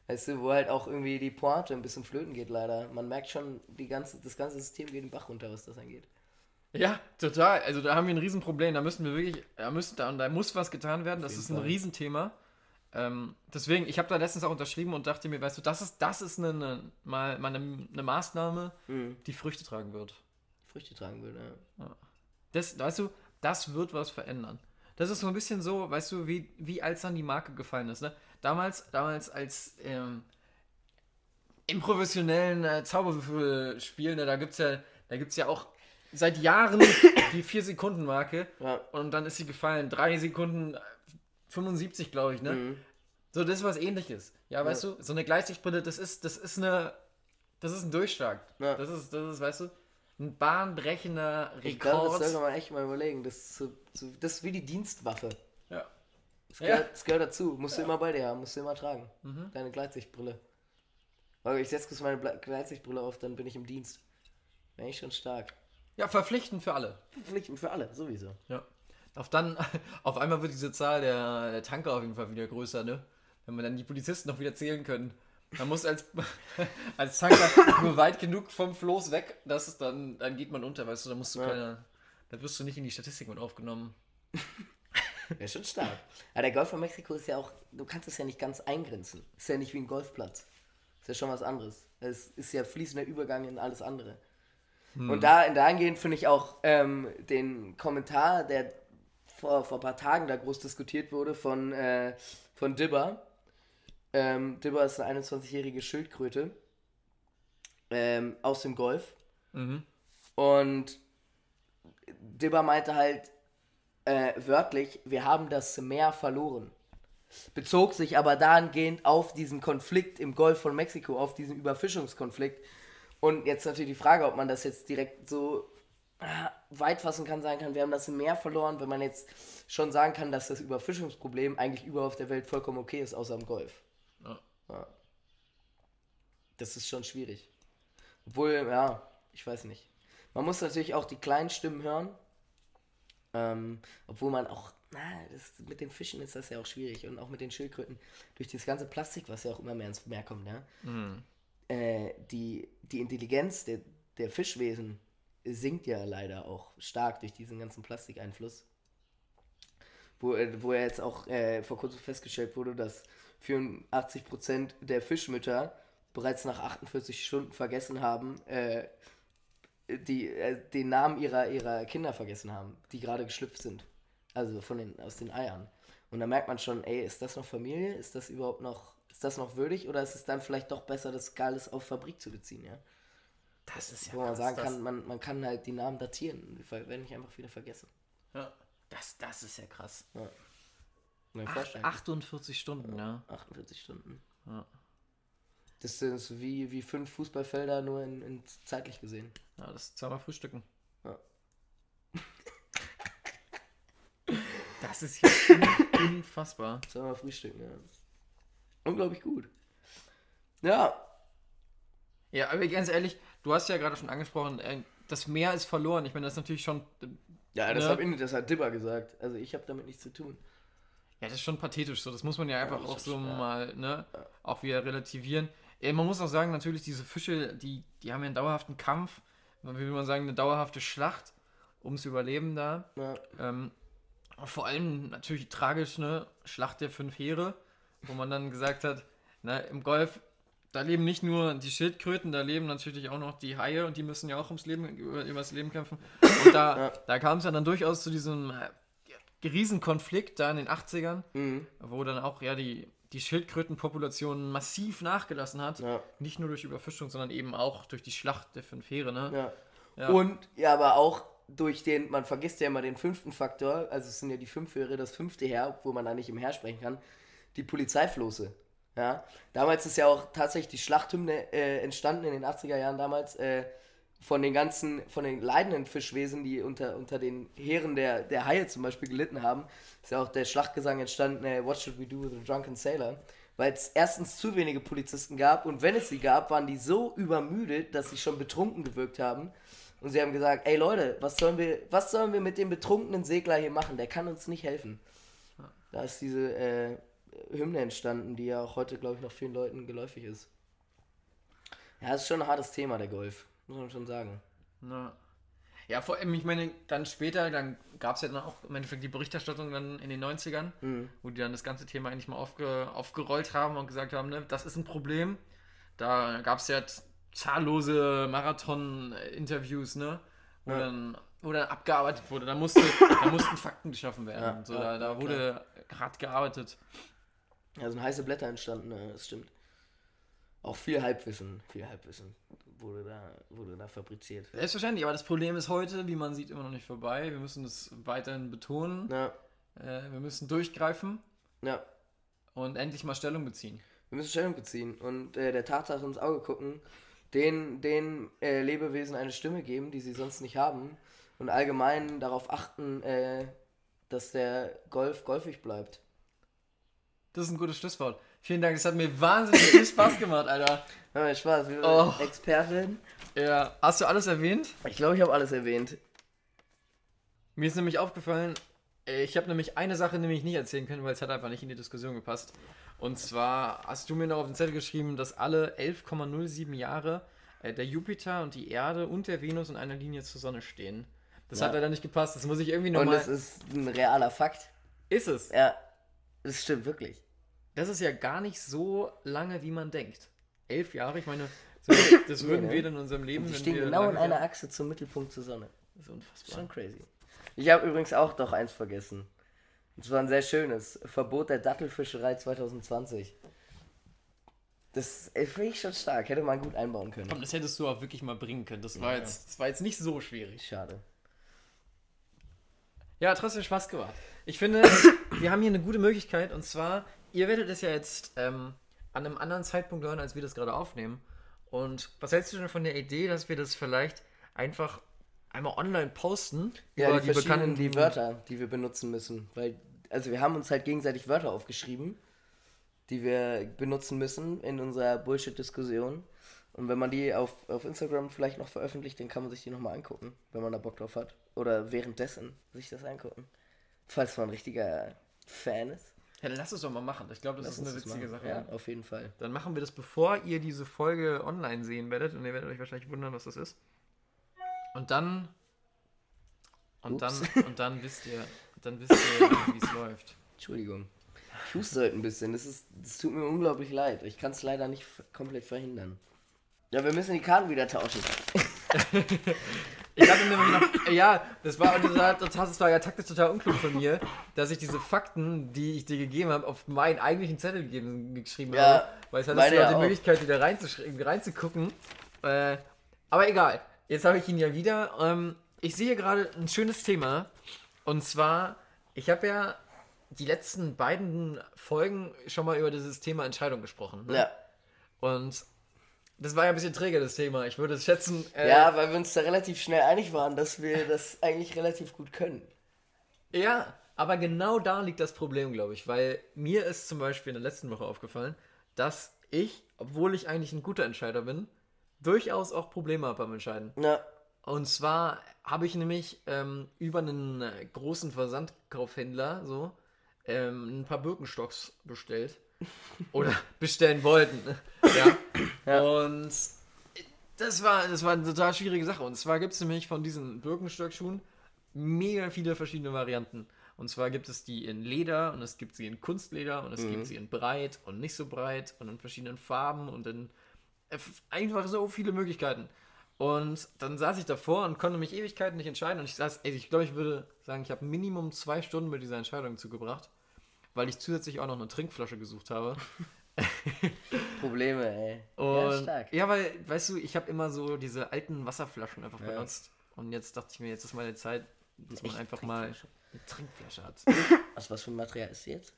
B: Weißt du, wo halt auch irgendwie die Pointe ein bisschen flöten geht, leider. Man merkt schon, die ganze, das ganze System geht den Bach runter, was das angeht.
A: Ja, total. Also da haben wir ein Riesenproblem. Da müssen wir wirklich, da, müssen, da, da muss was getan werden. Das ist ein
B: Fall.
A: Riesenthema. Ähm, deswegen, ich habe da letztens auch unterschrieben und dachte mir, weißt du, das ist, das ist eine, eine, mal, mal eine, eine Maßnahme,
B: Mhm.
A: die Früchte tragen wird.
B: Früchte tragen würde, ja.
A: Das, weißt du, das wird was verändern. Das ist so ein bisschen so, weißt du, wie, wie als dann die Marke gefallen ist. Ne? Damals, damals als ähm, im professionellen äh, Zauberwürfelspiel, ne, da gibt es ja, da gibt's ja auch seit Jahren *coughs* die 4-Sekunden-Marke.
B: Ja.
A: Und dann ist sie gefallen. 3 Sekunden äh, 75, glaube ich, ne?
B: Mhm.
A: So, das ist was ähnliches. Ja, weißt du, so eine Gleitsichtbrille, das ist, das ist eine, das ist ein Durchschlag.
B: Ja.
A: Das ist, das ist, weißt du, ein bahnbrechender
B: Ich glaube, das
A: Rekord.
B: sollte man echt mal überlegen. Das ist, das ist wie die Dienstwaffe.
A: ja.
B: Das
A: Ja.
B: gehört, das gehört dazu. Musst du immer bei dir haben, musst du immer tragen. Deine Gleitsichtbrille. Weil ich setze kurz meine Gleitsichtbrille auf, dann bin ich im Dienst. Bin ich schon stark.
A: ja, verpflichtend für alle.
B: Pflichten für alle, sowieso.
A: Ja. Auf dann, *laughs* auf einmal wird diese Zahl der, der Tanker auf jeden Fall wieder größer, ne? Wenn wir dann die Polizisten noch wieder zählen können. Man muss als, *laughs* als Tanker *laughs* nur weit genug vom Floß weg, dass es dann, dann geht man unter, weißt du, da musst du
B: Ja.
A: keine, da wirst du nicht in die Statistik mit aufgenommen.
B: Ja, schon stark. Aber der Golf von Mexiko ist ja auch, du kannst es ja nicht ganz eingrenzen. Ist ja nicht wie ein Golfplatz. Ist ja schon was anderes. Es ist ja fließender Übergang in alles andere. Und da dahingehend finde ich auch ähm, den Kommentar, der vor, vor ein paar Tagen da groß diskutiert wurde von, äh, von Dibber. Ähm, Dibber ist eine 21-jährige Schildkröte ähm, aus dem Golf.
A: Mhm.
B: Und Dibber meinte halt äh, wörtlich, wir haben das Meer verloren. bezog sich aber dahingehend auf diesen Konflikt im Golf von Mexiko, auf diesen Überfischungskonflikt. Und jetzt natürlich die Frage, ob man das jetzt direkt so weit fassen kann, sagen kann, wir haben das im Meer verloren, wenn man jetzt schon sagen kann, dass das Überfischungsproblem eigentlich überall auf der Welt vollkommen okay ist, außer im Golf.
A: Ja.
B: Ja. Das ist schon schwierig. Obwohl, ja, ich weiß nicht. Man muss natürlich auch die kleinen Stimmen hören. Ähm, obwohl man auch, na, das, mit den Fischen ist das ja auch schwierig und auch mit den Schildkröten. Durch dieses ganze Plastik, was ja auch immer mehr ins Meer kommt, ja. Äh, die, die Intelligenz der, der Fischwesen sinkt ja leider auch stark durch diesen ganzen Plastikeinfluss. Wo, äh, wo ja jetzt auch äh, vor kurzem festgestellt wurde, dass 84% der Fischmütter bereits nach 48 Stunden vergessen haben, äh, die äh, den Namen ihrer, ihrer Kinder vergessen haben, die gerade geschlüpft sind. Also von den, aus den Eiern. Und da merkt man schon, ey, ist das noch Familie? Ist das überhaupt noch, ist das noch würdig? Oder ist es dann vielleicht doch besser, das alles auf Fabrik zu beziehen, ja?
A: Das ist
B: Wo man sagen kann, man, man kann halt die Namen datieren. Die werden nicht einfach wieder vergessen.
A: Ja. Das, das ist ja krass.
B: Ja.
A: Acht,
B: vorstellen.
A: 48 Stunden, ja.
B: 48 Stunden.
A: Ja.
B: Das ist wie, wie fünf Fußballfelder nur in, in zeitlich gesehen.
A: Ja, das ist zweimal Frühstücken.
B: Ja. *laughs*
A: Das ist ja un- unfassbar.
B: Zweimal frühstücken, ja. Unglaublich gut. Ja,
A: Ja, aber ganz ehrlich, du hast ja gerade schon angesprochen, äh, das Meer ist verloren. Ich meine, das ist natürlich schon, äh,
B: ja das,
A: Ne?
B: hab ich, das hat Dipper gesagt. Also ich habe damit nichts zu tun.
A: ja, das ist schon pathetisch so. Das muss man ja einfach
B: das
A: auch so
B: ja.
A: mal, ne, auch wieder relativieren. Ja, man muss auch sagen, natürlich, diese Fische, die, die haben ja einen dauerhaften Kampf, wie will man sagen, eine dauerhafte Schlacht ums Überleben da.
B: Ja,
A: Ähm, vor allem natürlich tragisch, ne? Schlacht der fünf Heere, wo man dann gesagt hat, na, im Golf, da leben nicht nur die Schildkröten, da leben natürlich auch noch die Haie und die müssen ja auch ums Leben, über, übers Leben kämpfen. Und da,
B: Ja.
A: da kam es ja dann durchaus zu diesem äh, Riesenkonflikt da in den 80ern,
B: mhm.
A: wo dann auch ja die, die Schildkrötenpopulation massiv nachgelassen hat.
B: ja,
A: Nicht nur durch Überfischung, sondern eben auch durch die Schlacht der fünf Heere, ne?
B: ja.
A: Ja.
B: Und ja, aber auch durch den, man vergisst ja immer den fünften Faktor, also es sind ja die fünf Heere, das fünfte Heer, obwohl man da nicht im Heer sprechen kann, die Polizeifloße. Ja, damals ist ja auch tatsächlich die Schlachthymne äh, entstanden in den 80er Jahren damals äh, von den ganzen, von den leidenden Fischwesen, die unter, unter den Heeren der, der Haie zum Beispiel gelitten haben. Ist ja auch der Schlachtgesang entstanden, äh, What should we do with a drunken sailor? Weil es erstens zu wenige Polizisten gab und wenn es sie gab, waren die so übermüdet, dass sie schon betrunken gewirkt haben. Und sie haben gesagt, ey Leute, was sollen wir, was sollen wir mit dem betrunkenen Segler hier machen? Der kann uns nicht helfen. Da ist diese äh, Hymne entstanden, die ja auch heute, glaube ich, noch vielen Leuten geläufig ist. Ja, das ist schon ein hartes Thema, der Golf. Muss man schon sagen.
A: Na. Ja, vor allem, ich meine, dann später, dann gab es ja dann auch im Endeffekt die Berichterstattung dann in den 90ern,
B: Mhm.
A: wo die dann das ganze Thema eigentlich mal aufge, aufgerollt haben und gesagt haben, ne, das ist ein Problem. Da gab es ja zahllose Marathon-Interviews, ne? Wo,
B: Ja.
A: dann, wo dann abgearbeitet wurde. Da, musste, da mussten Fakten geschaffen werden.
B: Ja,
A: so,
B: ja,
A: da da wurde hart gearbeitet.
B: Ja, sind heiße Blätter entstanden, ja, das stimmt. Auch viel Halbwissen, viel Halbwissen wurde da, wurde da fabriziert.
A: Selbstverständlich, aber das Problem ist heute, wie man sieht, immer noch nicht vorbei. Wir müssen das weiterhin betonen.
B: Ja,
A: Äh, wir müssen durchgreifen
B: ja.
A: und endlich mal Stellung beziehen.
B: Wir müssen Stellung beziehen und äh, der Tatsache ins Auge gucken, den, den äh, Lebewesen eine Stimme geben, die sie sonst nicht haben und allgemein darauf achten, äh, dass der Golf golfig bleibt.
A: Das ist ein gutes Schlusswort. Vielen Dank, es hat mir wahnsinnig viel Spaß gemacht, Alter.
B: Ja, Spaß, wir
A: Oh.
B: Expertin.
A: Ja, hast du alles erwähnt?
B: Ich glaube, ich habe alles erwähnt.
A: Mir ist nämlich aufgefallen, äh, ich habe nämlich eine Sache nämlich nicht erzählen können, weil es hat einfach nicht in die Diskussion gepasst. Und zwar hast du mir noch auf den Zettel geschrieben, dass alle 11,07 Jahre äh, der Jupiter und die Erde und der Venus in einer Linie zur Sonne stehen. Das
B: Ja.
A: hat leider nicht gepasst. Das muss ich irgendwie
B: Und
A: nochmal.
B: es ist ein realer Fakt.
A: Ist es?
B: Ja, das stimmt wirklich.
A: Das ist ja gar nicht so lange, wie man denkt. Elf Jahre, ich meine, so, *coughs* das würden
B: ne?
A: wir in unserem Leben.
B: Die stehen genau in einer Achse zum Mittelpunkt zur Sonne.
A: Das ist unfassbar.
B: Schon crazy. Ich habe übrigens auch noch eins vergessen. Und zwar ein sehr schönes. Verbot der Dattelfischerei 2020. Das finde ich schon stark. Hätte man gut einbauen können.
A: Komm, das hättest du auch wirklich mal bringen können. Das war, jetzt, das war jetzt nicht so schwierig.
B: Schade.
A: Ja, trotzdem Spaß gemacht. Ich finde, *coughs* wir haben hier eine gute Möglichkeit und zwar, ihr werdet es ja jetzt ähm, an einem anderen Zeitpunkt hören, als wir das gerade aufnehmen. Und was hältst du denn von der Idee, dass wir das vielleicht einfach einmal online posten?
B: Ja,
A: über
B: die, verschiedenen die Wörter, die wir benutzen müssen. Weil, also wir haben uns halt gegenseitig Wörter aufgeschrieben, die wir benutzen müssen in unserer Bullshit-Diskussion. Und wenn man die auf, auf Instagram vielleicht noch veröffentlicht, dann kann man sich die nochmal angucken, wenn man da Bock drauf hat. Oder währenddessen sich das angucken. Falls man ein richtiger Fan ist.
A: Ja, dann lass es doch mal machen. Ich glaube, das
B: Lass
A: ist eine witzige. Sache.
B: Ja, auf jeden Fall.
A: Dann machen wir das, bevor ihr diese Folge online sehen werdet. Und ihr werdet euch wahrscheinlich wundern, was das ist. Und dann. Und dann,
B: Ups.
A: und dann wisst ihr, dann wisst ihr, wie es läuft.
B: Entschuldigung. Ich huste heute ein bisschen. Das, ist, das tut mir unglaublich leid. Ich kann es leider nicht komplett verhindern. Ja, wir müssen die Karten wieder tauschen. *laughs*
A: Ich hatte nämlich noch, ja, das war, das war, ja taktisch total unklug von mir, dass ich diese Fakten, die ich dir gegeben habe, auf meinen eigentlichen Zettel gegeben, geschrieben
B: Ja,
A: habe. Weil es hattest du ja die
B: auch.
A: Möglichkeit, wieder reinzugucken. Äh, aber egal, jetzt habe ich ihn ja wieder. Ähm, ich sehe gerade ein schönes Thema. Und zwar, ich habe ja die letzten beiden Folgen schon mal über dieses Thema Entscheidung gesprochen. Ne?
B: Ja.
A: Und das war ja ein bisschen träge, das Thema. Ich würde es schätzen. äh,
B: Ja, weil wir uns da relativ schnell einig waren, dass wir das eigentlich relativ gut können.
A: Ja, aber genau da liegt das Problem, glaube ich, weil mir ist zum Beispiel in der letzten Woche aufgefallen, dass ich, obwohl ich eigentlich ein guter Entscheider bin, durchaus auch Probleme habe beim Entscheiden.
B: Ja.
A: Und zwar habe ich nämlich ähm, über einen äh, großen Versandkaufhändler so ähm, ein paar Birkenstocks bestellt. *laughs* Oder bestellen wollten. Ja.
B: Ja.
A: Und das war, das war eine total schwierige Sache. Und zwar gibt es nämlich von diesen Birkenstock-Schuhen mega viele verschiedene Varianten. Und zwar gibt es die in Leder und es gibt sie in Kunstleder und es
B: Mhm.
A: gibt sie in breit und nicht so breit und in verschiedenen Farben und in einfach so viele Möglichkeiten. Und dann saß ich davor und konnte mich Ewigkeiten nicht entscheiden. Und ich saß, ey, ich glaube, ich würde sagen, ich habe Minimum zwei Stunden mit dieser Entscheidung zugebracht, weil ich zusätzlich auch noch eine Trinkflasche gesucht habe. *laughs* *laughs*
B: Probleme, ey.
A: Und
B: ja, stark.
A: ja, weil, weißt du, ich habe immer so diese alten Wasserflaschen einfach
B: Ja.
A: benutzt. Und jetzt dachte ich mir, jetzt ist meine Zeit, dass man
B: Echt
A: einfach mal eine Trinkflasche hat. *laughs*
B: Was, was für ein Material ist sie jetzt?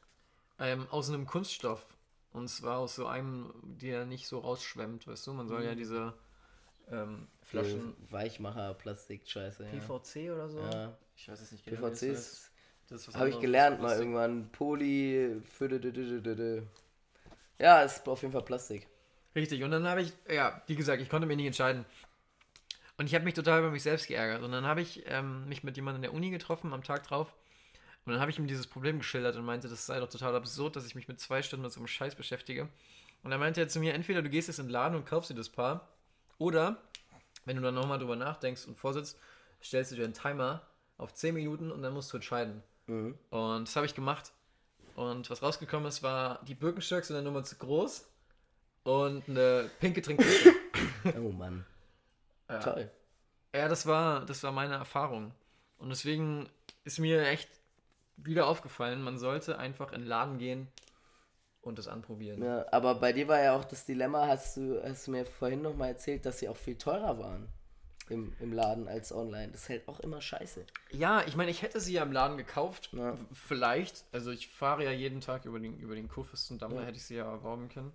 A: ähm, aus einem Kunststoff. Und zwar aus so einem, der nicht so rausschwemmt, weißt du? Man soll ja
B: Mhm.
A: diese ähm, Flaschen
B: Weichmacher, Plastik, Scheiße. Ja.
A: PVC oder so.
B: Ja.
A: Ich weiß es nicht genau.
B: PVC ist.
A: Das
B: Habe ich gelernt mal irgendwann. Poly. Ja, ist auf jeden Fall Plastik.
A: Richtig, und dann habe ich, ja, wie gesagt, ich konnte mich nicht entscheiden. Und ich habe mich total über mich selbst geärgert. Und dann habe ich ähm, mich mit jemandem in der Uni getroffen am Tag drauf. Und dann habe ich ihm dieses Problem geschildert und meinte, das sei doch total absurd, dass ich mich mit zwei Stunden mit so einem Scheiß beschäftige. Und dann meinte er zu mir, entweder du gehst jetzt in den Laden und kaufst dir das Paar, oder wenn du dann nochmal drüber nachdenkst und vorsitzt, stellst du dir einen Timer auf 10 Minuten und dann musst du entscheiden.
B: Mhm.
A: Und das habe ich gemacht. Und was rausgekommen ist, war die Birkenstocks in der Nummer zu groß und eine pinke Trinkflasche. *laughs*
B: Oh Mann.
A: ja.
B: Toll.
A: ja, das war, das war meine Erfahrung. Und deswegen ist mir echt wieder aufgefallen, man sollte einfach in den Laden gehen und das anprobieren.
B: Ja, aber bei dir war ja auch das Dilemma, hast du, hast du mir vorhin noch mal erzählt, dass sie auch viel teurer waren im, im Laden als online. Das ist halt auch immer scheiße.
A: Ja, ich meine, ich hätte sie ja im Laden gekauft.
B: Ja.
A: Vielleicht. Also ich fahre ja jeden Tag über den, über den Kurfürstendamm, da
B: Ja.
A: hätte ich sie ja erworben können.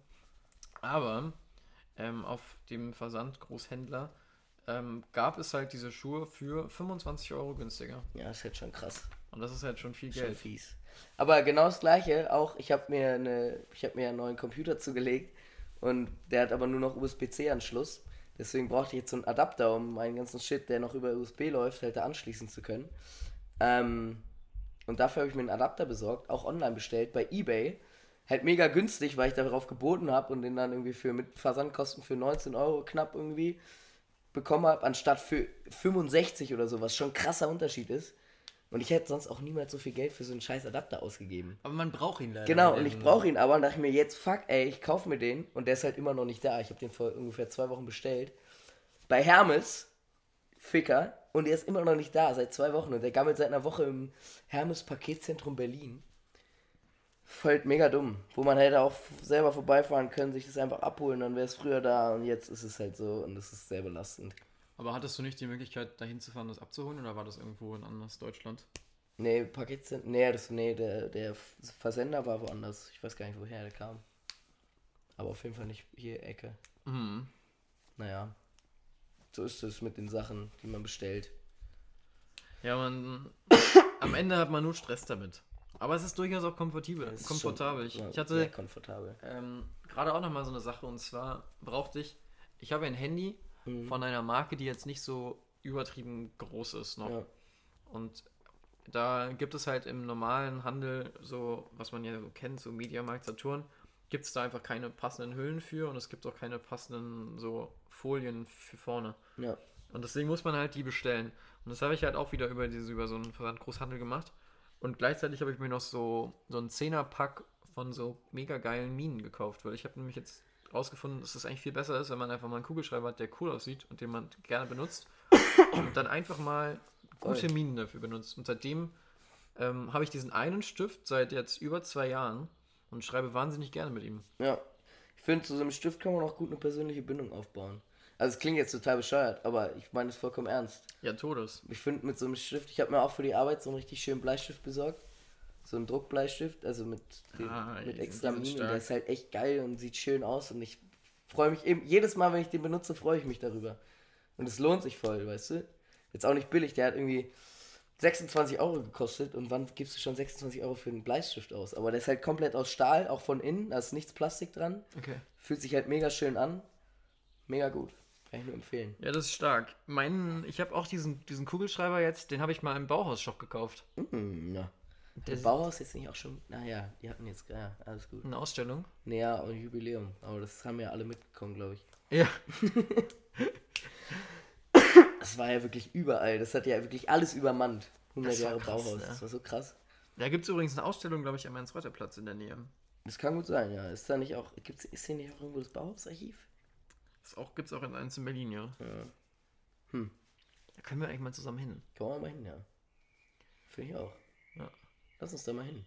A: Aber ähm, auf dem Versandgroßhändler ähm, gab es halt diese Schuhe für 25 Euro günstiger.
B: Ja, das ist halt schon krass.
A: Und das ist halt schon viel
B: Schon
A: Geld.
B: fies. Aber genau das gleiche, auch ich habe mir eine, ich habe mir einen neuen Computer zugelegt und der hat aber nur noch USB-C-Anschluss. Deswegen brauchte ich jetzt so einen Adapter, um meinen ganzen Shit, der noch über USB läuft, halt da anschließen zu können. Ähm, und dafür habe ich mir einen Adapter besorgt, auch online bestellt bei eBay. Halt mega günstig, weil ich darauf geboten habe und den dann irgendwie für mit Versandkosten für 19 Euro knapp irgendwie bekommen habe, anstatt für 65 oder so, was schon ein krasser Unterschied ist. Und ich hätte sonst auch niemals so viel Geld für so einen scheiß Adapter ausgegeben.
A: Aber man braucht ihn leider.
B: Genau, und ich brauche ihn aber und dachte mir jetzt, fuck, ey, ich kaufe mir den und der ist halt immer noch nicht da. Ich habe den vor ungefähr zwei Wochen bestellt. Bei Hermes, Ficker, und der ist immer noch nicht da, seit zwei Wochen. Und der gammelt seit einer Woche im Hermes Paketzentrum Berlin. Voll mega dumm. Wo man hätte auch selber vorbeifahren können, sich das einfach abholen, dann wäre es früher da und jetzt ist es halt so und es ist sehr belastend.
A: Aber hattest du nicht die Möglichkeit, dahin zu fahren, das abzuholen oder war das irgendwo in anderes Deutschland?
B: Nee, Paketsender. Nee, das, nee der, der Versender war woanders. Ich weiß gar nicht, woher der kam. Aber auf jeden Fall nicht hier Ecke.
A: Mhm.
B: Naja. So ist es mit den Sachen, die man bestellt.
A: Ja, man. am Ende hat man nur Stress damit. Aber es ist durchaus auch komfortabel.
B: Ist
A: komfortabel.
B: schon,
A: Ich,
B: ja,
A: hatte
B: komfortabel.
A: ähm, gerade auch nochmal so eine Sache und zwar brauchte ich. Ich habe ein Handy
B: Mhm.
A: von einer Marke, die jetzt nicht so übertrieben groß ist noch.
B: Ja.
A: Und da gibt es halt im normalen Handel so, was man ja so kennt, so Mediamarkt, Saturn, gibt es da einfach keine passenden Hüllen für und es gibt auch keine passenden so Folien für vorne.
B: Ja.
A: Und deswegen muss man halt die bestellen. Und das habe ich halt auch wieder über diese, über so einen Versandgroßhandel gemacht. Und gleichzeitig habe ich mir noch so, so einen Zehnerpack von so mega geilen Minen gekauft, weil ich habe nämlich jetzt rausgefunden, dass es eigentlich viel besser ist, wenn man einfach mal einen Kugelschreiber hat, der cool aussieht und den man gerne benutzt. *coughs* Und dann einfach mal gute. Minen dafür benutzt. Und seitdem ähm, habe ich diesen einen Stift seit jetzt über zwei Jahren und schreibe wahnsinnig gerne mit ihm.
B: Ja. Ich finde, zu so einem Stift kann man auch gut eine persönliche Bindung aufbauen. Also es klingt jetzt total bescheuert, aber ich meine es vollkommen ernst.
A: Ja, Todes.
B: Ich finde mit so einem Stift, ich habe mir auch für die Arbeit so einen richtig schönen Bleistift besorgt. So einen Druckbleistift, also mit, den,
A: Ah,
B: mit extra Minen. Der ist halt echt geil und sieht schön aus und ich freue mich eben, jedes Mal, wenn ich den benutze, freue ich mich darüber. Und es lohnt sich voll, weißt du? Jetzt auch nicht billig, der hat irgendwie 26 Euro gekostet und wann gibst du schon 26 Euro für einen Bleistift aus? Aber der ist halt komplett aus Stahl, auch von innen, da ist nichts Plastik dran.
A: Okay.
B: Fühlt sich halt mega schön an. Mega gut. Kann ich nur empfehlen.
A: Ja, das ist stark. Mein, ich habe auch diesen, diesen Kugelschreiber jetzt, den habe ich mal im Bauhaus-Shop gekauft.
B: Mm, ja. Der
A: Das-
B: Bauhaus jetzt nicht auch schon. Naja, die hatten jetzt. Ja, alles gut.
A: Eine Ausstellung.
B: Naja, ein Jubiläum. Aber das haben ja alle mitbekommen, glaube ich.
A: Ja. *laughs*
B: Das war ja wirklich überall. Das hat ja wirklich alles übermannt. 100
A: Das war
B: Jahre
A: krass,
B: Bauhaus.
A: ne?
B: Das war so krass.
A: Da gibt es übrigens eine Ausstellung, glaube ich, am Ernst-Reuter-Platz in der Nähe.
B: Das kann gut sein, ja. Ist da nicht auch. Gibt's, ist hier nicht auch irgendwo das Bauhausarchiv?
A: Das auch, gibt es auch in eins in Berlin, ja.
B: Ja. Hm.
A: Da können wir eigentlich mal zusammen hin.
B: Kommen wir mal hin, ja. Finde ich auch. Lass uns da mal hin.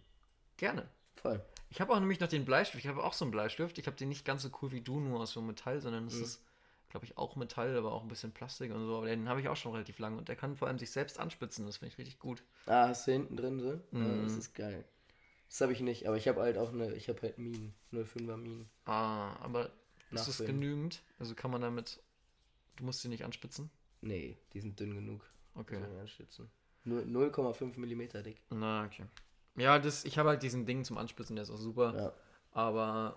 A: Gerne.
B: Voll.
A: Ich habe auch nämlich noch den Bleistift. Ich habe auch so einen Bleistift. Ich habe den nicht ganz so cool wie du, nur aus so Metall, sondern es
B: Mhm.
A: ist, glaube ich, auch Metall, aber auch ein bisschen Plastik und so. Aber den habe ich auch schon relativ lange und der kann vor allem sich selbst anspitzen. Das finde ich richtig gut.
B: Ah, hast du hinten drin so? Ja,
A: Mhm.
B: das ist geil. Das habe ich nicht, aber ich habe halt auch eine. Ich habe halt Minen. 05er Minen.
A: Ah, aber ist das genügend? Also kann man damit. Du musst sie nicht anspitzen?
B: Nee, die sind dünn genug.
A: Okay.
B: Anstützen. Nur 0,5 mm dick.
A: Na, okay. Ja, das, ich habe halt diesen Ding zum Anspitzen, der ist auch super.
B: Ja.
A: Aber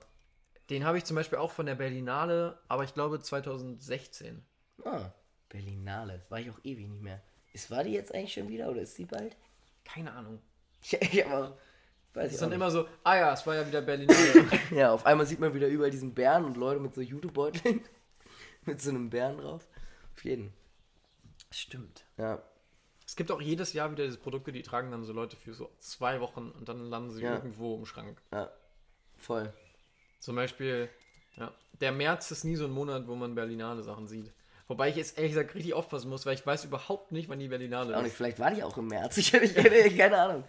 A: den habe ich zum Beispiel auch von der Berlinale, aber ich glaube 2016.
B: Ah, Berlinale. War ich auch ewig nicht mehr. Ist, war die jetzt eigentlich schon wieder oder ist die bald?
A: Keine Ahnung. *laughs*
B: Ich, ich habe auch. Weiß
A: ist dann
B: nicht.
A: immer so, ah ja, es war ja wieder Berlinale. *laughs*
B: Ja, auf einmal sieht man wieder überall diesen Bären und Leute mit so Jutebeuteln. *laughs* mit so einem Bären drauf. Auf jeden.
A: Stimmt.
B: Ja.
A: Es gibt auch jedes Jahr wieder diese Produkte, die tragen dann so Leute für so zwei Wochen und dann landen sie
B: Ja.
A: irgendwo im Schrank.
B: Ja. Voll.
A: Zum Beispiel, ja, der März ist nie so ein Monat, wo man Berlinale Sachen sieht. Wobei ich jetzt ehrlich gesagt richtig aufpassen muss, weil ich weiß überhaupt nicht, wann die Berlinale
B: Auch nicht,
A: ist.
B: vielleicht war die auch im März. Ich hätte, *laughs* keine Ahnung.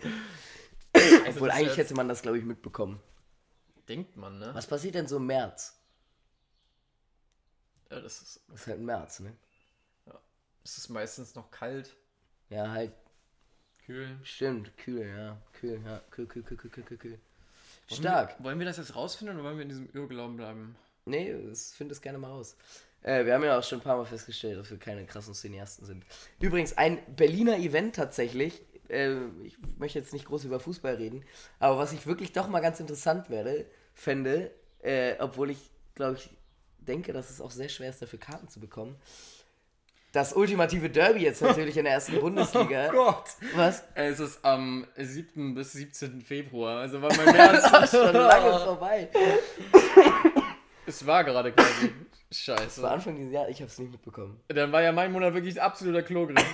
A: Also
B: Obwohl eigentlich hätte man das, glaube ich, mitbekommen.
A: Denkt man, ne?
B: Was passiert denn so im März?
A: Ja, das ist,
B: Das ist halt im März, ne?
A: es ist meistens noch kalt,
B: Ja, halt,
A: kühl.
B: stimmt. Kühl, ja. Kühl, ja. Kühl, kühl, kühl, kühl, kühl, kühl, kühl. Stark.
A: Wollen wir das jetzt rausfinden oder wollen wir in diesem Irrglauben bleiben?
B: Nee, das find es gerne mal raus. Äh, wir haben ja auch schon ein paar Mal festgestellt, dass wir keine krassen Cineasten sind. Übrigens, ein Berliner Event tatsächlich. Äh, ich möchte jetzt nicht groß über Fußball reden, aber was ich wirklich doch mal ganz interessant werde, fände, äh, obwohl ich, glaube ich, denke, dass es auch sehr schwer ist, dafür Karten zu bekommen. Das ultimative Derby jetzt natürlich in der ersten *laughs* Bundesliga.
A: Gott!
B: Was?
A: Es ist am 7. bis 17. Februar, also war mein März. *laughs*
B: Das schon lange *laughs* vorbei.
A: es war gerade quasi.
B: Das war
A: Scheiße.
B: Anfang dieses Jahres, ich habe es nicht mitbekommen.
A: Dann war ja mein Monat wirklich absoluter Klogriff.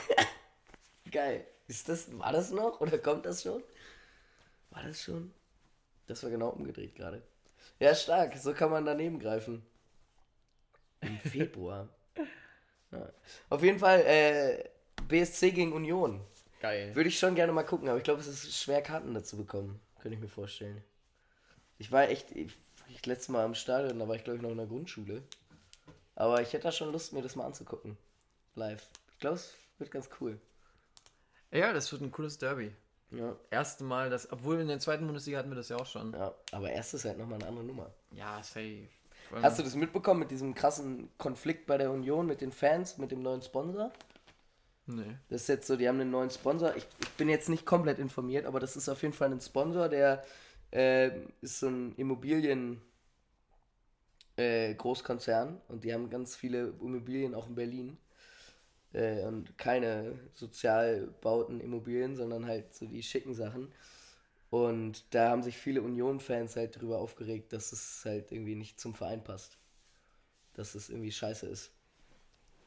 B: Geil. Ist das, war das noch oder kommt das schon? War das schon? Das war genau umgedreht gerade. Ja, stark. So kann man daneben greifen. Im Februar. Ja. Auf jeden Fall äh, BSC gegen Union.
A: Geil.
B: Würde ich schon gerne mal gucken, aber ich glaube, es ist schwer, Karten dazu bekommen. Könnte ich mir vorstellen. Ich war echt, ich, ich letztes Mal am Stadion, da war ich glaube ich noch in der Grundschule. Aber ich hätte da schon Lust, mir das mal anzugucken. Live. Ich glaube, es wird ganz cool.
A: Ja, das wird ein cooles Derby.
B: Ja.
A: Erste Mal, das, obwohl in der zweiten Bundesliga hatten wir das ja auch schon.
B: ja, aber erst ist halt nochmal eine andere Nummer.
A: Ja, safe.
B: Hast du das mitbekommen mit diesem krassen Konflikt bei der Union mit den Fans, mit dem neuen Sponsor?
A: Nee.
B: Das ist jetzt so, die haben einen neuen Sponsor. Ich, ich bin jetzt nicht komplett informiert, aber das ist auf jeden Fall ein Sponsor, der äh, ist so ein Immobilien äh, Großkonzern und die haben ganz viele Immobilien auch in Berlin. Äh, und keine sozialbauten Immobilien, sondern halt so die schicken Sachen. Und da haben sich viele Union-Fans halt drüber aufgeregt, dass es halt irgendwie nicht zum Verein passt. Dass es irgendwie scheiße ist.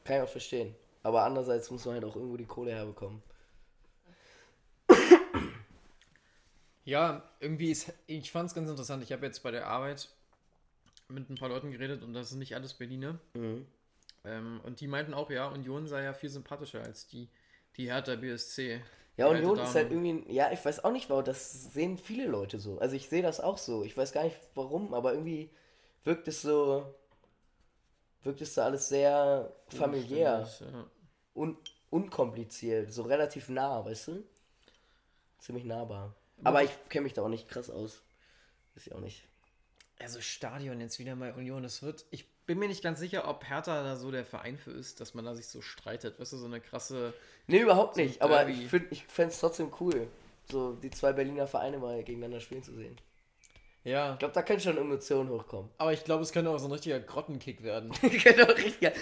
B: Kann ich auch verstehen. Aber andererseits muss man halt auch irgendwo die Kohle herbekommen.
A: Ja, irgendwie ist, ich fand es ganz interessant. Ich habe jetzt bei der Arbeit mit ein paar Leuten geredet und das sind nicht alles Berliner.
B: Mhm.
A: Ähm, und die meinten auch, ja, Union sei ja viel sympathischer als die, die Hertha BSC.
B: Ja, Union ist halt
A: Dame.
B: irgendwie, ja, ich weiß auch nicht, warum, das sehen viele Leute so. Also ich sehe das auch so. Ich weiß gar nicht warum, aber irgendwie wirkt es so, wirkt es so alles sehr familiär
A: Ja.
B: und unkompliziert, so relativ nah, weißt du? Ziemlich nahbar. Aber ich kenne mich da auch nicht krass aus. Weiß ich auch nicht.
A: Also Stadion jetzt wieder mal Union, das wird, ich bin mir nicht ganz sicher, ob Hertha da so der Verein für ist, dass man da sich so streitet. Weißt du, so eine krasse,
B: Nee, überhaupt
A: So
B: nicht, aber ich, find- ich fände es trotzdem cool, so die zwei Berliner Vereine mal gegeneinander spielen zu sehen.
A: ja.
B: Ich glaube, da können schon Emotionen hochkommen.
A: Aber ich glaube, es könnte auch so ein richtiger Grottenkick werden. *laughs*
B: genau, richtiger.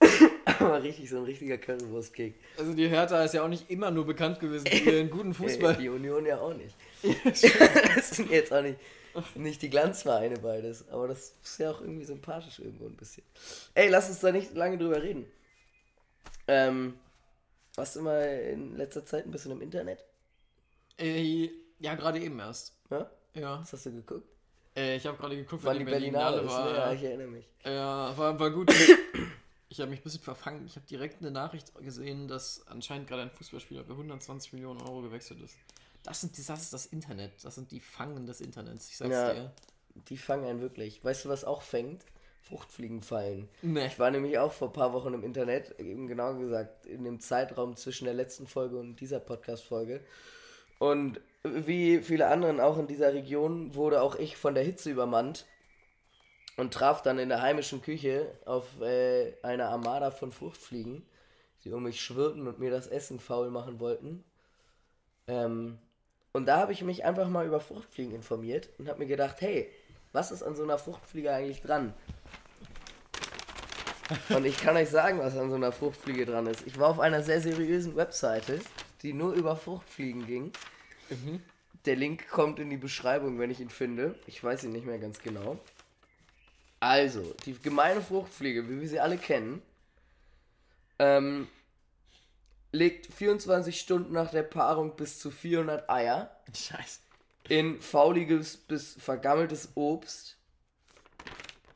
B: *laughs* Aber richtig, so ein richtiger Currywurst-Kick.
A: Also die Hertha ist ja auch nicht immer nur bekannt gewesen für ihren guten *laughs* Fußball.
B: Die Union ja auch nicht. das sind jetzt auch nicht, *laughs* nicht die Glanzvereine beides. Aber das ist ja auch irgendwie sympathisch irgendwo ein bisschen. Ey, lass uns da nicht lange drüber reden. Ähm, warst du mal in letzter Zeit ein bisschen im Internet?
A: Äh, ja, gerade eben erst.
B: Ja?
A: Ja.
B: Was hast du geguckt?
A: Äh, ich habe gerade geguckt,
B: wann die Berlinale
A: Berlinale
B: ist,
A: war.
B: ne? Ja, ich erinnere mich.
A: Ja, war, war gut. *coughs* Ich habe mich ein bisschen verfangen. Ich habe direkt eine Nachricht gesehen, dass anscheinend gerade ein Fußballspieler für 120 Millionen Euro gewechselt ist. Das, sind, das ist das Internet. Das sind die Fangen des Internets. Ich sag's
B: Ja.
A: dir.
B: Die fangen einen wirklich. Weißt du, was auch fängt? Fruchtfliegen fallen.
A: Nee.
B: Ich war nämlich auch vor ein paar Wochen im Internet, eben genau gesagt, in dem Zeitraum zwischen der letzten Folge und dieser Podcast-Folge. Und wie viele anderen auch in dieser Region wurde auch ich von der Hitze übermannt und traf dann in der heimischen Küche auf äh, eine Armada von Fruchtfliegen, die um mich schwirrten und mir das Essen faul machen wollten. Ähm, und da habe ich mich einfach mal über Fruchtfliegen informiert und habe mir gedacht, hey, was ist an so einer Fruchtfliege eigentlich dran? Und ich kann euch sagen, was an so einer Fruchtfliege dran ist. Ich war auf einer sehr seriösen Webseite, die nur über Fruchtfliegen ging. Der Link kommt in die Beschreibung, wenn ich ihn finde. Ich weiß ihn nicht mehr ganz genau. Also, die gemeine Fruchtfliege, wie wir sie alle kennen, ähm, legt 24 Stunden nach der Paarung bis zu 400 Eier
A: Scheiße.
B: in fauliges bis vergammeltes Obst.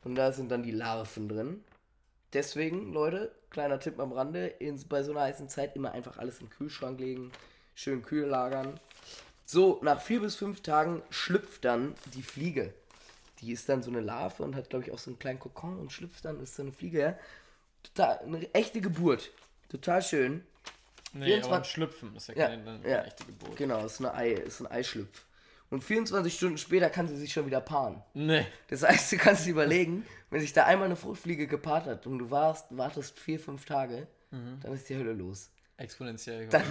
B: Und da sind dann die Larven drin. Deswegen, Leute, kleiner Tipp am Rande, in, bei so einer heißen Zeit immer einfach alles in den Kühlschrank legen, schön kühl lagern. So, nach vier bis fünf Tagen schlüpft dann die Fliege. Die ist dann so eine Larve und hat, glaube ich, auch so einen kleinen Kokon und schlüpft dann, ist so eine Fliege. Ja? Total, eine echte Geburt. Total schön.
A: Nee,
B: 24
A: aber Schlüpfen ist ja
B: Ja,
A: keine, eine
B: ja.
A: echte Geburt.
B: Genau, ist, eine Ei, ist ein Eischlüpf. Und 24 Stunden später kann sie sich schon wieder paaren.
A: Nee.
B: Das heißt, du kannst dir überlegen, wenn sich da einmal eine Fruchtfliege gepaart hat und du warst, wartest vier, fünf Tage, dann ist die Hölle los.
A: Exponentiell.
B: Dann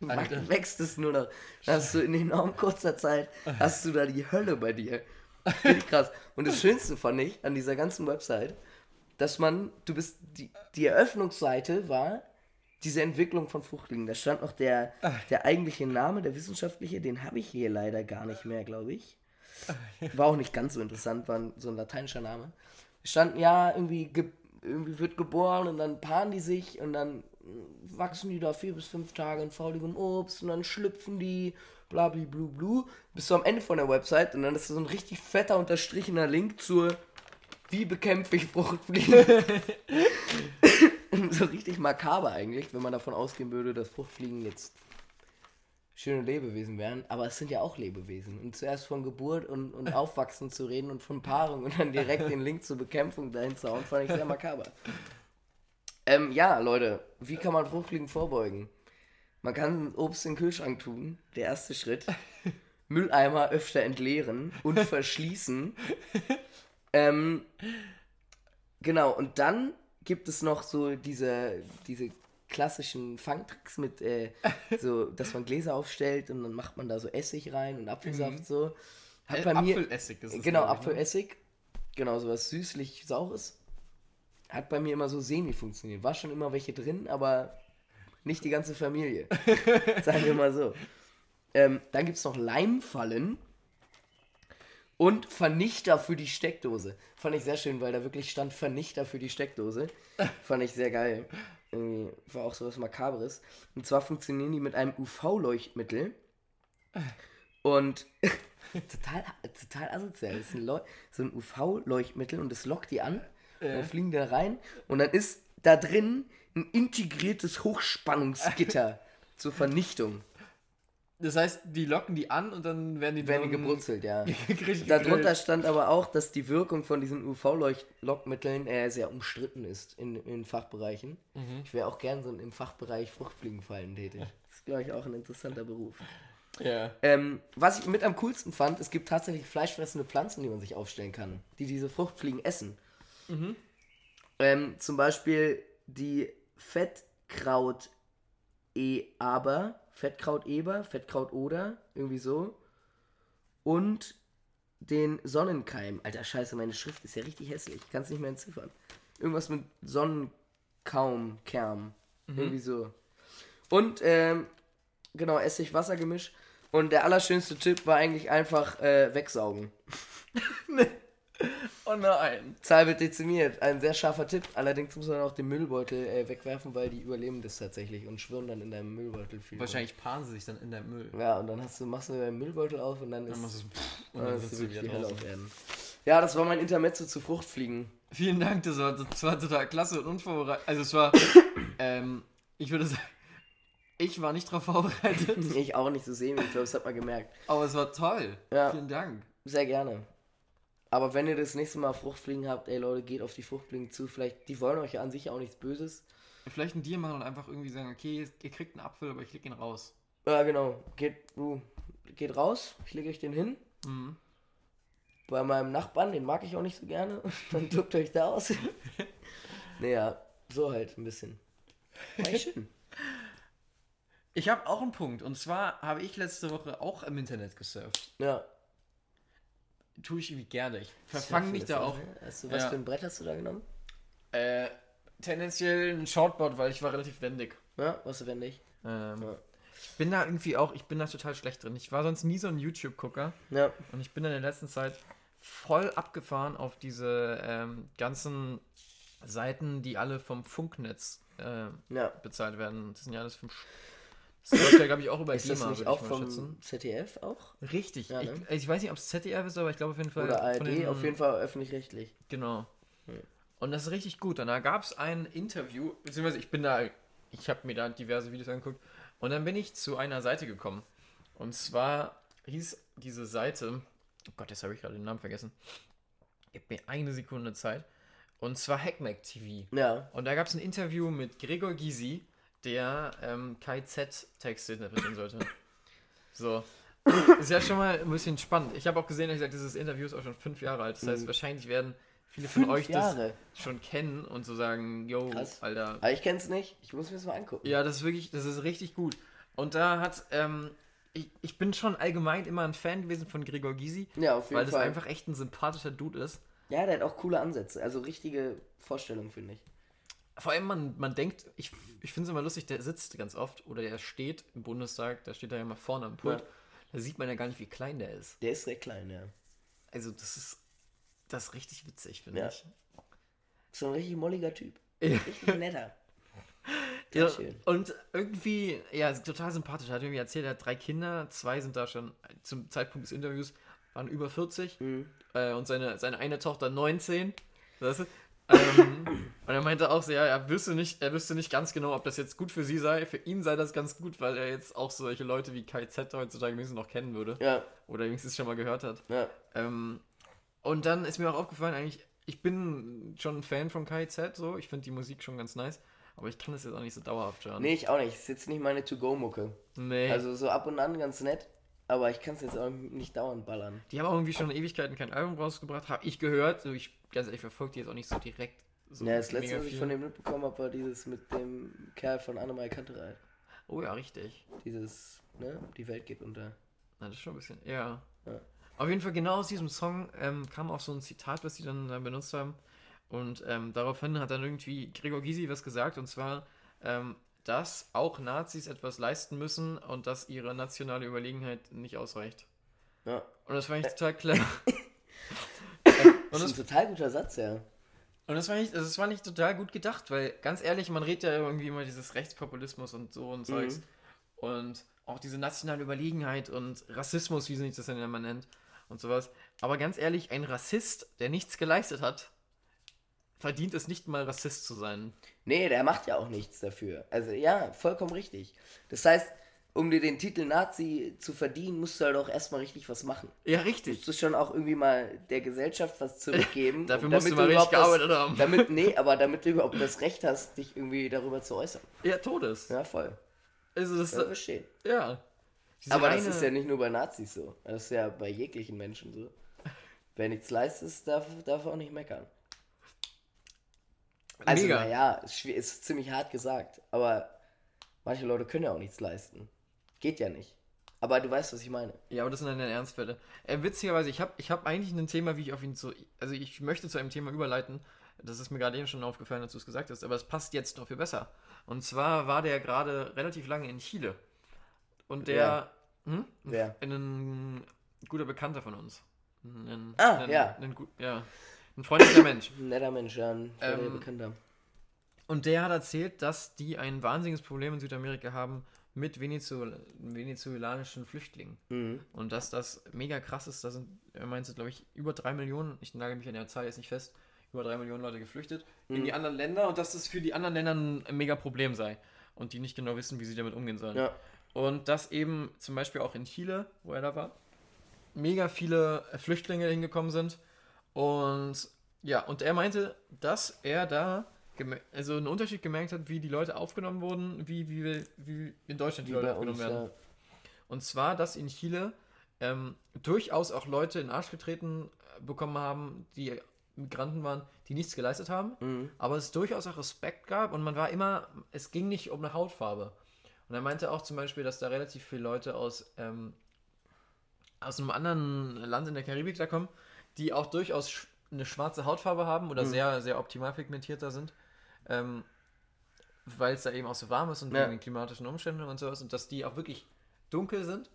B: *laughs* *laughs* wächst es nur noch. Dann hast du in enorm kurzer Zeit, hast du da die Hölle bei dir. Richtig krass. Und das Schönste fand ich an dieser ganzen Website, dass man, du bist, die, die Eröffnungsseite war diese Entwicklung von Fruchtfliegen. Da stand noch der, der eigentliche Name, der wissenschaftliche, den habe ich hier leider gar nicht mehr, glaube ich. War auch nicht ganz so interessant, war so ein lateinischer Name. Stand, ja, irgendwie, ge irgendwie wird geboren und dann paaren die sich und dann wachsen die da vier bis fünf Tage in fauligem Obst und dann schlüpfen die, bla bla blu blu, bis du am Ende von der Website und dann ist da so ein richtig fetter unterstrichener Link zur Wie bekämpfe ich Fruchtfliegen? *laughs* so richtig makaber eigentlich, wenn man davon ausgehen würde, dass Fruchtfliegen jetzt schöne Lebewesen wären, aber es sind ja auch Lebewesen. Und zuerst von Geburt und, und *laughs* Aufwachsen zu reden und von Paarung und dann direkt den Link zur Bekämpfung dahin zu hauen, fand ich sehr makaber. Ähm, ja, Leute, wie kann man Fruchtfliegen vorbeugen? Man kann Obst in den Kühlschrank tun. Der erste Schritt. Mülleimer öfter entleeren und *laughs* verschließen. ähm, genau, und dann gibt es noch so diese, diese klassischen Fangtricks mit, äh, *laughs* so, dass man Gläser aufstellt und dann macht man da so Essig rein und Apfelsaft
A: Mhm.
B: so. Hat
A: Äh,
B: bei mir,
A: Apfelessig ist es,
B: Genau,
A: ne?
B: Apfelessig. Genau, sowas süßlich-saures. Hat bei mir immer so semi funktioniert. War schon immer welche drin, aber nicht die ganze Familie. *laughs* Sagen wir mal so. Ähm, dann gibt es noch Leimfallen und Vernichter für die Steckdose. Fand ich sehr schön, weil da wirklich stand Vernichter für die Steckdose. *laughs* Fand ich sehr geil. Irgendwie war auch sowas Makabres. Und zwar funktionieren die mit einem UV-Leuchtmittel. Und *laughs* total, total asozial. Das ist ein, so ein UV-Leuchtmittel und das lockt die an. Und dann fliegen die da rein. Und dann ist da drin ein integriertes Hochspannungsgitter *laughs* zur Vernichtung.
A: Das heißt, die locken die an und dann werden die
B: Werden die gebrutzelt, ja. *laughs* Darunter stand aber auch, dass die Wirkung von diesen UV-Lockmitteln äh, sehr umstritten ist in, in Fachbereichen.
A: Mhm.
B: Ich wäre auch gern so im Fachbereich Fruchtfliegenfallen tätig. Das ist, glaube ich, auch ein interessanter Beruf.
A: Ja.
B: Ähm, was ich mit am coolsten fand, es gibt tatsächlich fleischfressende Pflanzen, die man sich aufstellen kann, die diese Fruchtfliegen essen. Ähm, zum Beispiel die Fettkraut-Eber, Fettkraut-Eber, Fettkraut-Oder, irgendwie so. Und den Sonnenkeim. Alter, scheiße, meine Schrift ist ja richtig hässlich. Ich kann es nicht mehr entziffern. Irgendwas mit Sonnenkaum, Kern. Irgendwie so. Und, ähm, genau, Essig-Wasser-Gemisch. Und der allerschönste Tipp war eigentlich einfach äh, wegsaugen. *laughs* *laughs*
A: Oh nein.
B: Zahl wird dezimiert. Ein sehr scharfer Tipp. Allerdings muss man auch den Müllbeutel äh, wegwerfen, weil die überleben das tatsächlich und schwirren dann in deinem Müllbeutel viel.
A: Wahrscheinlich paaren sie sich dann in der Müll.
B: Ja, und dann hast du, machst du deinen Müllbeutel auf und dann ist,
A: Dann machst du so, und
B: dann
A: dann
B: ist wirklich
A: wieder
B: die Hölle auf Erden. Ja, das war mein Intermezzo zu Fruchtfliegen.
A: Vielen Dank, das war, das war total klasse und unvorbereitet. Also es war, *coughs* ähm, ich würde sagen, ich war nicht darauf vorbereitet, *laughs*
B: Ich auch nicht so sehen, ich glaube, das hat man gemerkt.
A: aber es war toll.
B: Ja.
A: Vielen Dank.
B: Sehr gerne. Aber wenn ihr das nächste Mal Fruchtfliegen habt, ey Leute, geht auf die Fruchtfliegen zu. Vielleicht, die wollen euch ja an sich auch nichts Böses.
A: Vielleicht ein Deal machen und einfach irgendwie sagen, okay, ihr kriegt einen Apfel, aber ich leg ihn raus.
B: Ja, genau. Geht, du, geht raus, ich lege euch den hin.
A: Mhm.
B: Bei meinem Nachbarn, den mag ich auch nicht so gerne. *laughs* Dann tobt euch da aus. *laughs* naja, so halt ein bisschen. War echt schön.
A: Ich habe auch einen Punkt und zwar habe ich letzte Woche auch im Internet gesurft.
B: Ja.
A: Tue ich irgendwie gerne. Ich verfange mich da auch.
B: Hast du, was
A: Ja.
B: für ein Brett hast du da genommen?
A: Äh, tendenziell ein Shortboard, weil ich war relativ wendig.
B: Ja, was du wendig?
A: Ähm,
B: Ja.
A: Ich bin da irgendwie auch, ich bin da total schlecht drin. Ich war sonst nie so ein YouTube-Gucker
B: Ja.
A: und ich bin in der letzten Zeit voll abgefahren auf diese ähm, ganzen Seiten, die alle vom Funknetz äh,
B: Ja.
A: bezahlt werden. Das sind ja alles vom. Das läuft ja, glaube ich, auch über
B: Ist das
A: GEMA,
B: nicht
A: würde
B: auch vom
A: schätzen.
B: ZDF auch?
A: Richtig.
B: Ja, ne?
A: ich, ich weiß nicht, ob es ZDF ist, aber ich glaube auf jeden Fall.
B: Oder ARD?
A: den-
B: Auf jeden Fall öffentlich-rechtlich.
A: Genau.
B: Hm.
A: Und das ist richtig gut. Und da gab es ein Interview, beziehungsweise ich bin da, ich habe mir da diverse Videos angeguckt und dann bin ich zu einer Seite gekommen. Und zwar hieß diese Seite, oh Gott, jetzt habe ich gerade den Namen vergessen. Gib mir eine Sekunde Zeit. Und zwar Hackmack TV.
B: Ja.
A: Und da gab es ein Interview mit Gregor Gysi, der ähm, KZ-Texte interpretieren sollte. So. Ist ja schon mal ein bisschen spannend. Ich habe auch gesehen, dass gesagt, dieses Interview ist auch schon fünf Jahre alt. Das heißt,
B: Mhm.
A: wahrscheinlich werden viele
B: Fünf
A: von euch
B: Jahre.
A: das schon kennen und so sagen, yo,
B: Krass.
A: Alter.
B: Aber ich kenn's nicht. Ich muss mir das mal angucken.
A: Ja, das ist wirklich, das ist richtig gut. Und da hat, ähm, ich, ich bin schon allgemein immer ein Fan gewesen von Gregor Gysi,
B: Ja, auf jeden
A: weil das
B: Fall.
A: einfach echt ein sympathischer Dude ist.
B: Ja, der hat auch coole Ansätze. Also richtige Vorstellungen, finde ich.
A: Vor allem, man, man denkt, ich, ich finde es immer lustig, der sitzt ganz oft oder der steht im Bundestag, da steht er ja immer vorne am Pult.
B: Ja.
A: Da sieht man ja gar nicht, wie klein der ist.
B: Der ist sehr klein, ja.
A: Also, das ist, das ist richtig witzig, finde
B: Ja.
A: ich.
B: So ein richtig molliger Typ.
A: Ja.
B: Richtig netter. *laughs*
A: Ja,
B: schön.
A: und irgendwie, ja, total sympathisch. Er hat irgendwie erzählt, er hat drei Kinder, zwei sind da schon zum Zeitpunkt des Interviews, waren über 40
B: Mhm.
A: äh, und seine, seine eine Tochter 19. Weißt du? ähm, und er meinte auch so, ja, er wüsste, nicht, er wüsste nicht ganz genau, ob das jetzt gut für sie sei. Für ihn sei das ganz gut, weil er jetzt auch solche Leute wie KZ heutzutage wenigstens noch kennen würde.
B: Ja,
A: Oder wenigstens schon mal gehört hat.
B: ja.
A: Ähm, und dann ist mir auch aufgefallen, eigentlich, ich bin schon ein Fan von KZ, so. Ich finde die Musik schon ganz nice. aber ich kann das jetzt auch nicht so dauerhaft hören.
B: Nee, ich auch nicht. Ist jetzt nicht meine To-Go-Mucke.
A: Nee.
B: Also so ab und an ganz nett, aber ich kann es jetzt auch nicht dauernd ballern.
A: die haben auch irgendwie schon Ewigkeiten kein Album rausgebracht, habe ich gehört. Ich ganz ehrlich verfolge die jetzt auch nicht so direkt. So
B: ja, das letzte, was ich von dem mitbekommen habe, war dieses mit dem Kerl von Annemai Kanterei.
A: Oh ja, richtig.
B: Dieses, ne, die Welt geht unter.
A: Na, das ist schon ein bisschen, ja.
B: Ja.
A: Auf jeden Fall genau aus diesem Song ähm, kam auch so ein Zitat, was die dann, dann benutzt haben. Und ähm, daraufhin hat dann irgendwie Gregor Gysi was gesagt, und zwar, ähm, dass auch Nazis etwas leisten müssen und dass ihre nationale Überlegenheit nicht ausreicht.
B: Ja.
A: Und das fand ich total *laughs* clever.
B: Das ist ein total guter Satz, ja.
A: Und das fand ich, also das fand ich total gut gedacht, weil ganz ehrlich, man redet ja irgendwie immer dieses Rechtspopulismus und so und Zeugs. Und auch diese nationale Überlegenheit und Rassismus, wie sich das dann immer nennt und sowas. Aber ganz ehrlich, ein Rassist, der nichts geleistet hat, verdient es nicht mal Rassist zu sein.
B: Nee, der macht ja auch nichts dafür. Also ja, vollkommen richtig. Das heißt, um dir den Titel Nazi zu verdienen, musst du halt auch erstmal richtig was machen.
A: Ja,
B: Du
A: richtig.
B: musst schon auch irgendwie mal der Gesellschaft was *laughs* zurückgeben.
A: Dafür musst du
B: damit
A: mal richtig
B: das-
A: gearbeitet haben.
B: Damit, *laughs* nee, aber damit du überhaupt das Recht hast, dich irgendwie darüber zu äußern.
A: Ja, Todes.
B: Ja, voll.
A: Also das,
B: Ja, verstehe.
A: ja. Diese
B: Aber das
A: reine-
B: ist ja nicht nur bei Nazis so. Das ist ja bei jeglichen Menschen so. Wer nichts leistet, darf, darf auch nicht meckern. Also, naja, ist, ist ziemlich hart gesagt. Aber manche Leute können ja auch nichts leisten. Geht ja nicht. Aber du weißt, was ich meine.
A: Ja, aber das sind dann Ernstfälle. Äh, witzigerweise, ich habe ich hab eigentlich ein Thema, wie ich auf ihn zu. Also, ich möchte zu einem Thema überleiten. Das ist mir gerade eben schon aufgefallen, als du es gesagt hast, aber es passt jetzt noch viel besser. Und zwar war der gerade relativ lange in Chile. Und der. Hm?
B: Wer?
A: Ein guter Bekannter von uns. Ein,
B: Ah,
A: ein,
B: ja.
A: Ein, ja. Ein freundlicher Mensch.
B: Ein netter Mensch, ja, ein
A: ähm,
B: Bekannter.
A: Und der hat erzählt, dass die ein wahnsinniges Problem in Südamerika haben mit Venezuel venezolanischen Flüchtlingen.
B: Mhm.
A: Und dass das mega krass ist, da sind, er meinte, glaube ich, über drei Millionen, ich nagel mich an der Zahl jetzt nicht fest, über drei Millionen Leute geflüchtet in die anderen Länder und dass das für die anderen Länder ein mega Problem sei und die nicht genau wissen, wie sie damit umgehen sollen.
B: Ja.
A: Und dass eben zum Beispiel auch in Chile, wo er da war, mega viele Flüchtlinge hingekommen sind. Und ja, und er meinte, dass er da also einen Unterschied gemerkt hat, wie die Leute aufgenommen wurden, wie, wie, wie in Deutschland die
B: Wie
A: Leute aufgenommen
B: uns,
A: werden.
B: ja.
A: Und zwar, dass in Chile ähm, durchaus auch Leute in den Arsch getreten äh, bekommen haben, die Migranten waren, die nichts geleistet haben,
B: Mhm.
A: aber es durchaus auch Respekt gab und man war immer, es ging nicht um eine Hautfarbe. Und er meinte auch zum Beispiel, dass da relativ viele Leute aus, ähm, aus einem anderen Land in der Karibik da kommen, die auch durchaus eine schwarze Hautfarbe haben oder sehr, sehr optimal pigmentierter sind. Ähm, weil es da eben auch so warm ist und
B: Ja.
A: wegen den klimatischen Umständen und sowas und dass die auch wirklich dunkel sind.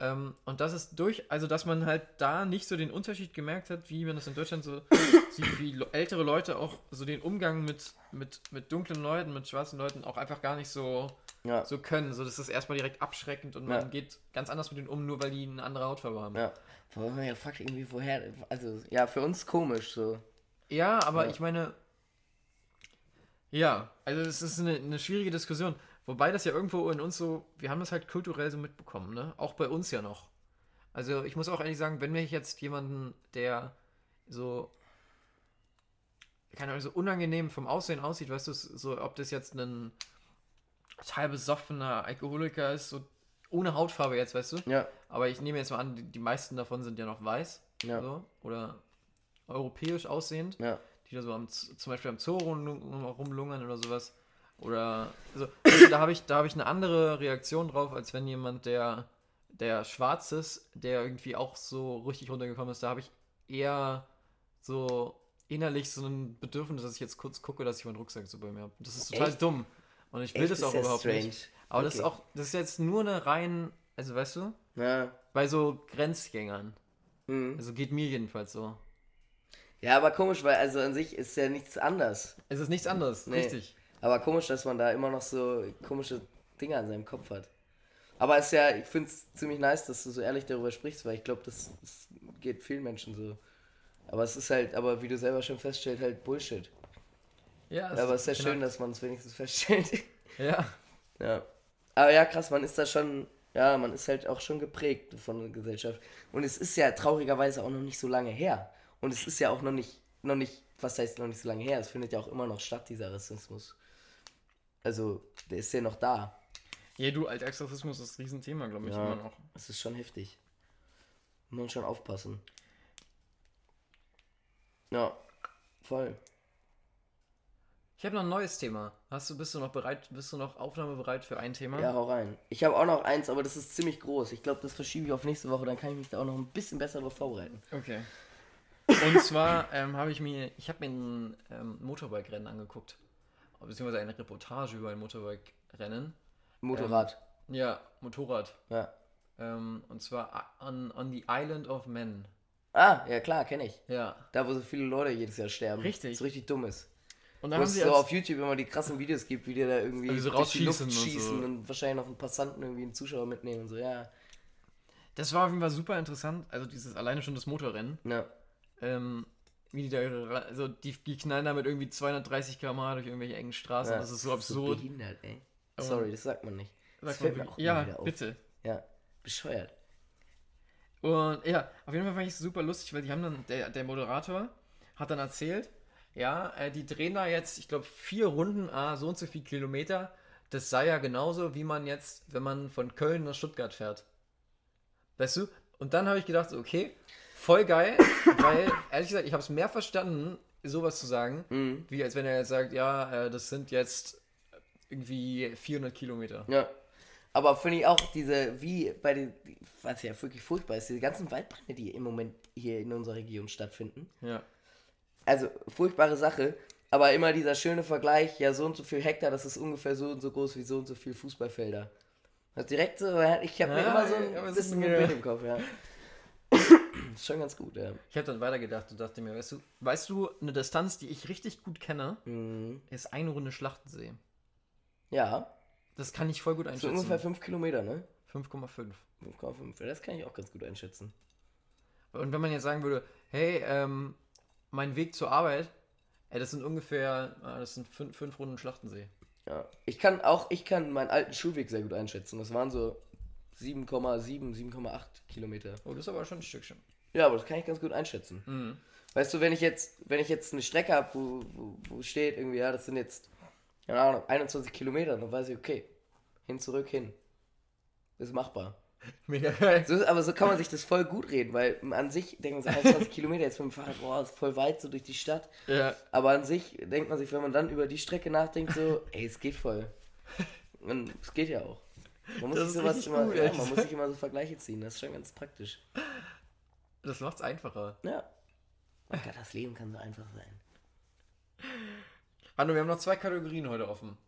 A: Ähm, und das ist durch, also dass man halt da nicht so den Unterschied gemerkt hat, wie man das in Deutschland so *coughs* sieht, wie ältere Leute auch so den Umgang mit, mit, mit dunklen Leuten, mit schwarzen Leuten auch einfach gar nicht so,
B: Ja.
A: so können. So, das ist erstmal direkt abschreckend und
B: Ja.
A: man geht ganz anders mit denen um, nur weil die eine andere Hautfarbe haben.
B: Ja. Man ja fuck irgendwie woher. Also, ja, für uns komisch so.
A: Ja, aber ich meine, ja, also es ist eine, eine schwierige Diskussion. Wobei das ja irgendwo in uns so, wir haben das halt kulturell so mitbekommen, ne? Auch bei uns ja noch. Also ich muss auch ehrlich sagen, wenn mir jetzt jemanden, der so, keine Ahnung, so unangenehm vom Aussehen aussieht, weißt du, so ob das jetzt ein total besoffener Alkoholiker ist, so ohne Hautfarbe jetzt, weißt du?
B: Ja.
A: Aber ich nehme jetzt mal an, die, die meisten davon sind ja noch weiß.
B: Ja.
A: So, oder europäisch aussehend.
B: Ja.
A: Die da so am, zum Beispiel am Zoo rum- rumlungern oder sowas. Oder, also, also da habe ich, da habe ich eine andere Reaktion drauf, als wenn jemand, der, der schwarz ist, der irgendwie auch so richtig runtergekommen ist, da habe ich eher so innerlich so ein Bedürfnis, dass ich jetzt kurz gucke, dass ich meinen Rucksack so bei mir habe. Das ist total
B: Echt?
A: dumm. Und ich will
B: Echt,
A: das auch
B: ja
A: überhaupt
B: strange.
A: nicht. Aber das ist
B: Okay.
A: auch, das ist jetzt nur eine rein, also weißt du,
B: Ja.
A: bei so Grenzgängern.
B: Mhm.
A: Also geht mir jedenfalls so.
B: Ja, aber komisch, weil also an sich ist ja nichts anders.
A: Es ist nichts anderes,
B: Nee.
A: richtig.
B: Aber komisch, dass man da immer noch so komische Dinge an seinem Kopf hat. Aber es ist ja, ich finde es ziemlich nice, dass du so ehrlich darüber sprichst, weil ich glaube, das, das geht vielen Menschen so. Aber es ist halt, aber wie du selber schon feststellst, halt Bullshit.
A: Ja,
B: aber es ist ja
A: genau.
B: schön, dass man es wenigstens feststellt. *laughs*
A: Ja,
B: ja. Aber ja, krass, man ist da schon, ja, man ist halt auch schon geprägt von der Gesellschaft. Und es ist ja traurigerweise auch noch nicht so lange her. Und es ist ja auch noch nicht, noch nicht, was heißt noch nicht so lange her? Es findet ja auch immer noch statt, dieser Rassismus. Also, der ist ja noch da.
A: Ja, du, Alltagsrassismus ist ein Riesenthema, glaube ich,
B: Ja.
A: immer noch.
B: Das ist schon heftig. Muss man schon aufpassen. Ja, voll.
A: Ich habe noch ein neues Thema. Hast du, bist du noch bereit, bist du noch aufnahmebereit für ein Thema?
B: Ja, hau rein. Ich habe auch noch eins, aber das ist ziemlich groß. Ich glaube, das verschiebe ich auf nächste Woche, dann kann ich mich da auch noch ein bisschen besser darauf vorbereiten.
A: Okay. Und zwar ähm, habe ich mir, ich habe mir ein ähm, Motorbike-Rennen angeguckt. Beziehungsweise eine Reportage über ein Motorbike-Rennen.
B: Motorrad.
A: Ja, Motorrad.
B: Ja.
A: Ähm, und zwar on, on the Island of Men.
B: Ah, ja klar, kenne ich.
A: Ja.
B: Da, wo so viele Leute jedes Jahr sterben.
A: Richtig.
B: Das richtig dumm ist.
A: Und
B: Wo
A: dann haben
B: es
A: sie
B: so auf YouTube immer die krassen Videos gibt, wie die da irgendwie
A: Also so
B: durch die Luft
A: rausschießen und
B: schießen
A: so.
B: und, wahrscheinlich noch einen Passanten irgendwie einen Zuschauer mitnehmen und so, ja.
A: Das war auf jeden Fall super interessant. Also dieses alleine schon das Motorrennen.
B: Ja.
A: Ähm, wie die da, ihre- also die, die knallen da mit irgendwie 230 km/h durch irgendwelche engen Straßen.
B: ja.
A: das ist so absurd.
B: behindert, ey. Sorry, das sagt man nicht.
A: Sag
B: Das immer
A: ja, bitte.
B: Ja, bescheuert.
A: Und ja, auf jeden Fall fand ich es super lustig, weil die haben dann, der, der Moderator hat dann erzählt, ja, äh, die drehen da jetzt, ich glaube, vier Runden, ah, so und so viel Kilometer. Das sei ja genauso, wie man jetzt, wenn man von Köln nach Stuttgart fährt. Weißt du? Und dann habe ich gedacht, okay, voll geil, weil, ehrlich gesagt, ich habe es mehr verstanden, sowas zu sagen,
B: Mhm.
A: wie als wenn er jetzt sagt, ja, äh, das sind jetzt irgendwie 400 Kilometer.
B: Ja. Aber finde ich auch diese, wie bei den, was ja wirklich furchtbar ist, diese ganzen Waldbrände, die im Moment hier in unserer Region stattfinden.
A: Ja.
B: Also, furchtbare Sache. Aber immer dieser schöne Vergleich, ja, so und so viel Hektar, das ist ungefähr so und so groß wie so und so viel Fußballfelder. Das ist direkt so, ich habe mir
A: Ja,
B: immer so ein bisschen
A: mir-
B: ein Bild im Kopf, ja. *laughs* ist schon ganz gut, ja.
A: Ich habe dann weitergedacht und dachte mir, weißt du, weißt du, eine Distanz, die ich richtig gut kenne,
B: Mhm.
A: ist eine Runde Schlachtensee.
B: Ja,
A: Das kann ich voll gut
B: so
A: einschätzen.
B: ungefähr 5 Kilometer, ne?
A: 5,5.
B: 5,5. Ja, das kann ich auch ganz gut einschätzen.
A: Und wenn man jetzt sagen würde, hey, ähm, mein Weg zur Arbeit, ey, das sind ungefähr, ah, das sind fünf, fünf Runden Schlachtensee.
B: Ja. Ich kann auch, ich kann meinen alten Schulweg sehr gut einschätzen. Das waren so 7,7, 7,8 Kilometer.
A: Oh, das ist aber schon ein Stückchen.
B: Ja, aber das kann ich ganz gut einschätzen.
A: Mhm.
B: Weißt du, wenn ich jetzt, wenn ich jetzt eine Strecke habe, wo, wo, wo steht irgendwie, ja, das sind jetzt, keine Ahnung, 21 Kilometer, dann weiß ich, okay, hin, zurück, hin. Ist machbar. *laughs*
A: Mega geil.
B: So, aber so kann man sich das voll gut reden, weil an sich denkt man so 21 *laughs* Kilometer jetzt mit dem Fahrrad, boah, ist voll weit so durch die Stadt.
A: Ja,
B: Aber an sich denkt man sich, wenn man dann über die Strecke nachdenkt, so, *laughs* ey, es geht voll. Und es geht ja auch. Man muss,
A: Das
B: sich sowas immer, ja, man muss sich immer so Vergleiche ziehen, das ist schon ganz praktisch.
A: Das macht's einfacher.
B: Ja. Oh Gott, das Leben kann so einfach sein.
A: Anno, wir haben noch zwei Kategorien heute offen.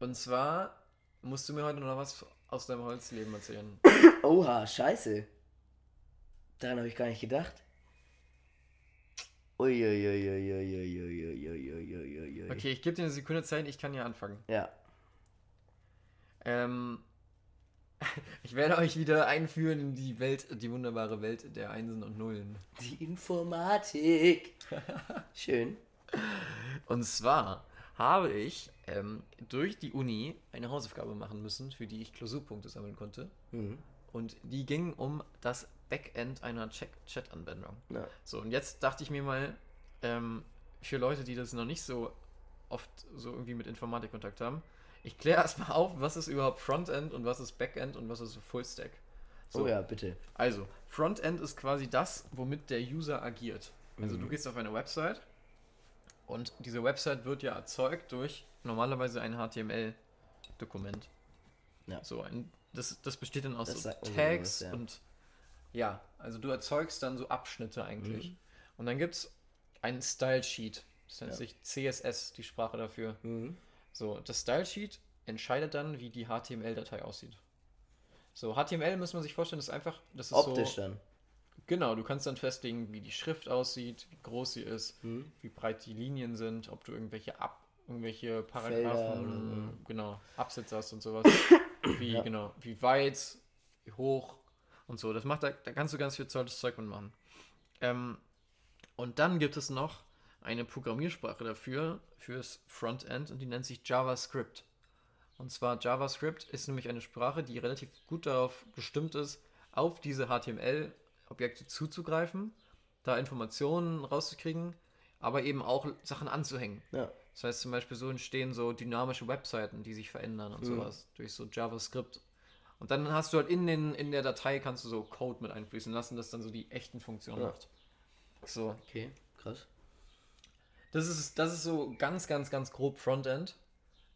A: Und zwar musst du mir heute noch was aus deinem Holzleben erzählen. *coughs*
B: Oha, scheiße. Daran habe ich gar nicht gedacht.
A: Okay, ich gebe dir eine Sekunde Zeit, ich kann ja anfangen.
B: Ja.
A: Ähm, *laughs* ich werde euch wieder einführen in die Welt, die wunderbare Welt der Einsen und Nullen.
B: Die Informatik. *laughs* Schön.
A: Und zwar habe ich ähm, durch die Uni eine Hausaufgabe machen müssen, für die ich Klausurpunkte sammeln konnte.
B: Mhm.
A: Und die ging um das Backend einer Chat- Chat-Anwendung.
B: Ja.
A: So, und jetzt dachte ich mir mal, ähm, für Leute, die das noch nicht so oft so irgendwie mit Informatik Kontakt haben, ich kläre erstmal auf, was ist überhaupt Frontend und was ist Backend und was ist Fullstack. So,
B: Oh ja, bitte.
A: also, Frontend ist quasi das, womit der User agiert. Also du gehst auf eine Website und diese Website wird ja erzeugt durch normalerweise ein HTML-Dokument.
B: Ja.
A: So, ein, das, das besteht dann aus
B: Das
A: so Tags
B: ja.
A: und ja, also du erzeugst dann so Abschnitte eigentlich.
B: Mhm.
A: Und dann gibt es einen Style Sheet. Das nennt
B: Ja.
A: sich CSS, die Sprache dafür.
B: Mhm.
A: So, das Style Sheet entscheidet dann, wie die HTML-Datei aussieht. So, HTML muss man sich vorstellen, ist einfach, das ist
B: Optisch
A: so,
B: dann.
A: genau, du kannst dann festlegen, wie die Schrift aussieht, wie groß sie ist,
B: Mhm.
A: wie breit die Linien sind, ob du irgendwelche ab, irgendwelche
B: Felder
A: Paragraphen,
B: oder
A: genau, Absätze hast und sowas. *coughs* wie,
B: Ja.
A: genau, wie weit, wie hoch und so. Das macht, da, da kannst du ganz viel tolles Zeug mitmachen. Ähm, und dann gibt es noch eine Programmiersprache dafür, fürs Frontend, und die nennt sich JavaScript. Und zwar JavaScript ist nämlich eine Sprache, die relativ gut darauf gestimmt ist, auf diese HTML-Objekte zuzugreifen, da Informationen rauszukriegen, aber eben auch Sachen anzuhängen.
B: Ja.
A: Das heißt zum Beispiel, so entstehen so dynamische Webseiten, die sich verändern und
B: Mhm.
A: sowas durch so JavaScript. Und dann hast du halt in, den, in der Datei kannst du so Code mit einfließen lassen, das dann so die echten Funktionen
B: Ja.
A: macht. So,
B: Okay, krass.
A: Das ist, das ist so ganz, ganz, ganz grob Frontend.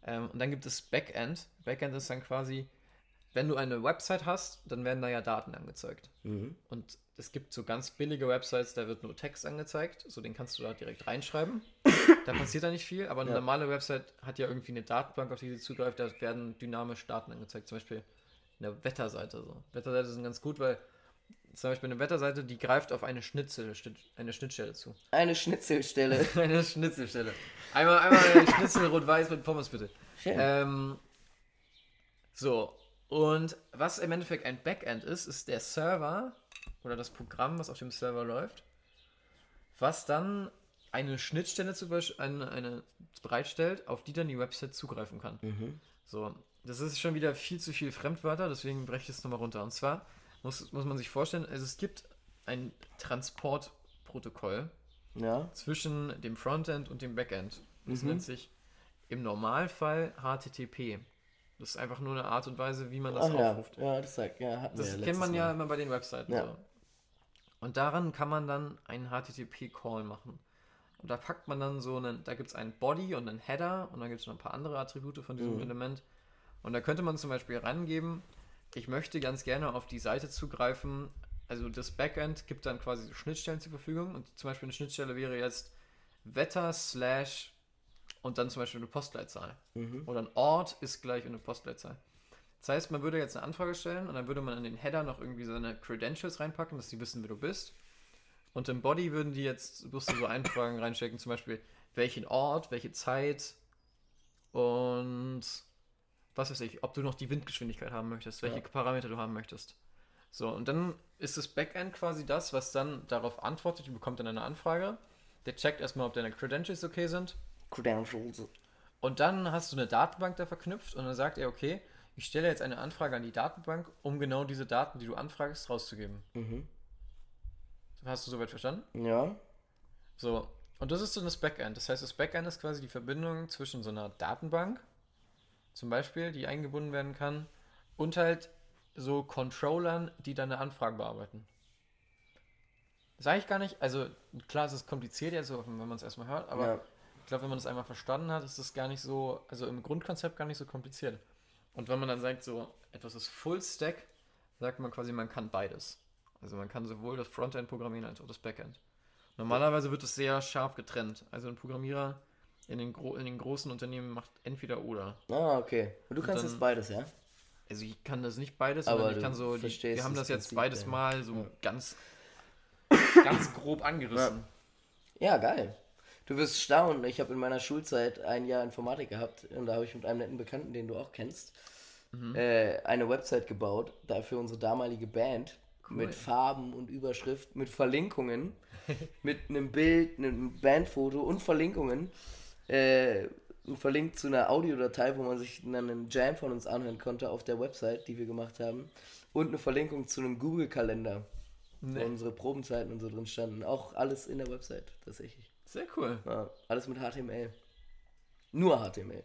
A: Ähm, und dann gibt es Backend. Backend ist dann quasi, wenn du eine Website hast, dann werden da ja Daten angezeigt.
B: Mhm.
A: Und es gibt so ganz billige Websites, da wird nur Text angezeigt. So, den kannst du da direkt reinschreiben. da *coughs* passiert da nicht viel, aber eine
B: Ja.
A: normale Website hat ja irgendwie eine Datenbank, auf die sie zugreift. Da werden dynamisch Daten angezeigt. Zum Beispiel eine Wetterseite. So. Wetterseite sind ganz gut, weil zum Beispiel eine Wetterseite, die greift auf eine Schnitzel, eine Schnittstelle zu.
B: Eine Schnitzelstelle. *laughs*
A: Eine Schnitzelstelle. Einmal, einmal eine Schnitzel rot-weiß mit Pommes bitte.
B: Schön.
A: Ähm, so, und was im Endeffekt ein Backend ist, ist der Server oder das Programm, was auf dem Server läuft, was dann eine Schnittstelle zu, besch- eine, eine bereitstellt, auf die dann die Website zugreifen kann.
B: Mhm.
A: So, das ist schon wieder viel zu viel Fremdwörter, deswegen breche ich es nochmal runter. Und zwar muss, muss man sich vorstellen, also es gibt ein Transportprotokoll,
B: Ja.
A: zwischen dem Frontend und dem Backend. Das
B: Mhm.
A: nennt sich im Normalfall HTTP. Das ist einfach nur eine Art und Weise, wie man das
B: Ach ja.
A: aufruft.
B: ja, das sagt, ja,
A: Das
B: ja
A: kennt man ja
B: Mal.
A: immer bei den Webseiten.
B: Ja.
A: So. Und daran kann man dann einen HTTP-Call machen. Und da packt man dann so einen, da gibt es einen Body und einen Header und dann gibt es noch ein paar andere Attribute von diesem
B: Mhm.
A: Element. Und da könnte man zum Beispiel rangeben, ich möchte ganz gerne auf die Seite zugreifen. Also das Backend gibt dann quasi Schnittstellen zur Verfügung und zum Beispiel eine Schnittstelle wäre jetzt Wetter slash und dann zum Beispiel eine Postleitzahl.
B: Mhm.
A: Oder ein Ort ist gleich eine Postleitzahl. Das heißt, man würde jetzt eine Anfrage stellen und dann würde man in den Header noch irgendwie seine Credentials reinpacken, dass sie wissen, wer du bist. Und im Body würden die jetzt bloß so Einfragen reinstecken, zum Beispiel welchen Ort, welche Zeit und was weiß ich, ob du noch die Windgeschwindigkeit haben möchtest, welche
B: Ja.
A: Parameter du haben möchtest. So, und dann ist das Backend quasi das, was dann darauf antwortet. Du bekommst dann eine Anfrage. Der checkt erstmal, ob deine Credentials okay sind.
B: Credentials.
A: Und dann hast du eine Datenbank da verknüpft und dann sagt er, okay, ich stelle jetzt eine Anfrage an die Datenbank, um genau diese Daten, die du anfragst, rauszugeben.
B: Mhm.
A: Hast du soweit verstanden?
B: Ja.
A: So, und das ist dann das Backend. Das heißt, das Backend ist quasi die Verbindung zwischen so einer Datenbank, zum Beispiel, die eingebunden werden kann, und halt so Controllern, die dann eine Anfrage bearbeiten. Sage ich gar nicht, also klar, es ist kompliziert jetzt, so, wenn man es erstmal hört, aber
B: ja.
A: ich glaube, wenn man das einmal verstanden hat, ist das gar nicht so, also im Grundkonzept gar nicht so kompliziert. Und wenn man dann sagt, so etwas ist Full Stack, sagt man quasi, man kann beides. Also man kann sowohl das Frontend programmieren als auch das Backend. Normalerweise wird es sehr scharf getrennt. Also ein Programmierer in den, gro in den großen Unternehmen macht entweder oder.
B: Ah, okay. Und du
A: Und
B: kannst
A: dann-
B: jetzt beides, ja?
A: Also ich kann das nicht beides,
B: Aber
A: ich kann so, die, wir haben
B: das
A: das jetzt
B: Prinzip,
A: beides
B: ja.
A: mal so
B: Ja.
A: ganz, *laughs* ganz grob angerissen.
B: Ja, geil. Du wirst staunen. Ich habe in meiner Schulzeit ein Jahr Informatik gehabt und da habe ich mit einem netten Bekannten, den du auch kennst,
A: Mhm.
B: äh, eine Website gebaut, da für unsere damalige Band.
A: Cool.
B: Mit Farben und Überschrift, mit Verlinkungen, *laughs* mit einem Bild, einem Bandfoto und Verlinkungen. Äh, und verlinkt zu einer Audiodatei, wo man sich dann einen Jam von uns anhören konnte auf der Website, die wir gemacht haben. Und eine Verlinkung zu einem Google-Kalender, wo
A: Nee.
B: unsere Probenzeiten und so drin standen. Auch alles in der Website, tatsächlich.
A: Sehr cool.
B: Ja, alles mit HTML. Nur HTML.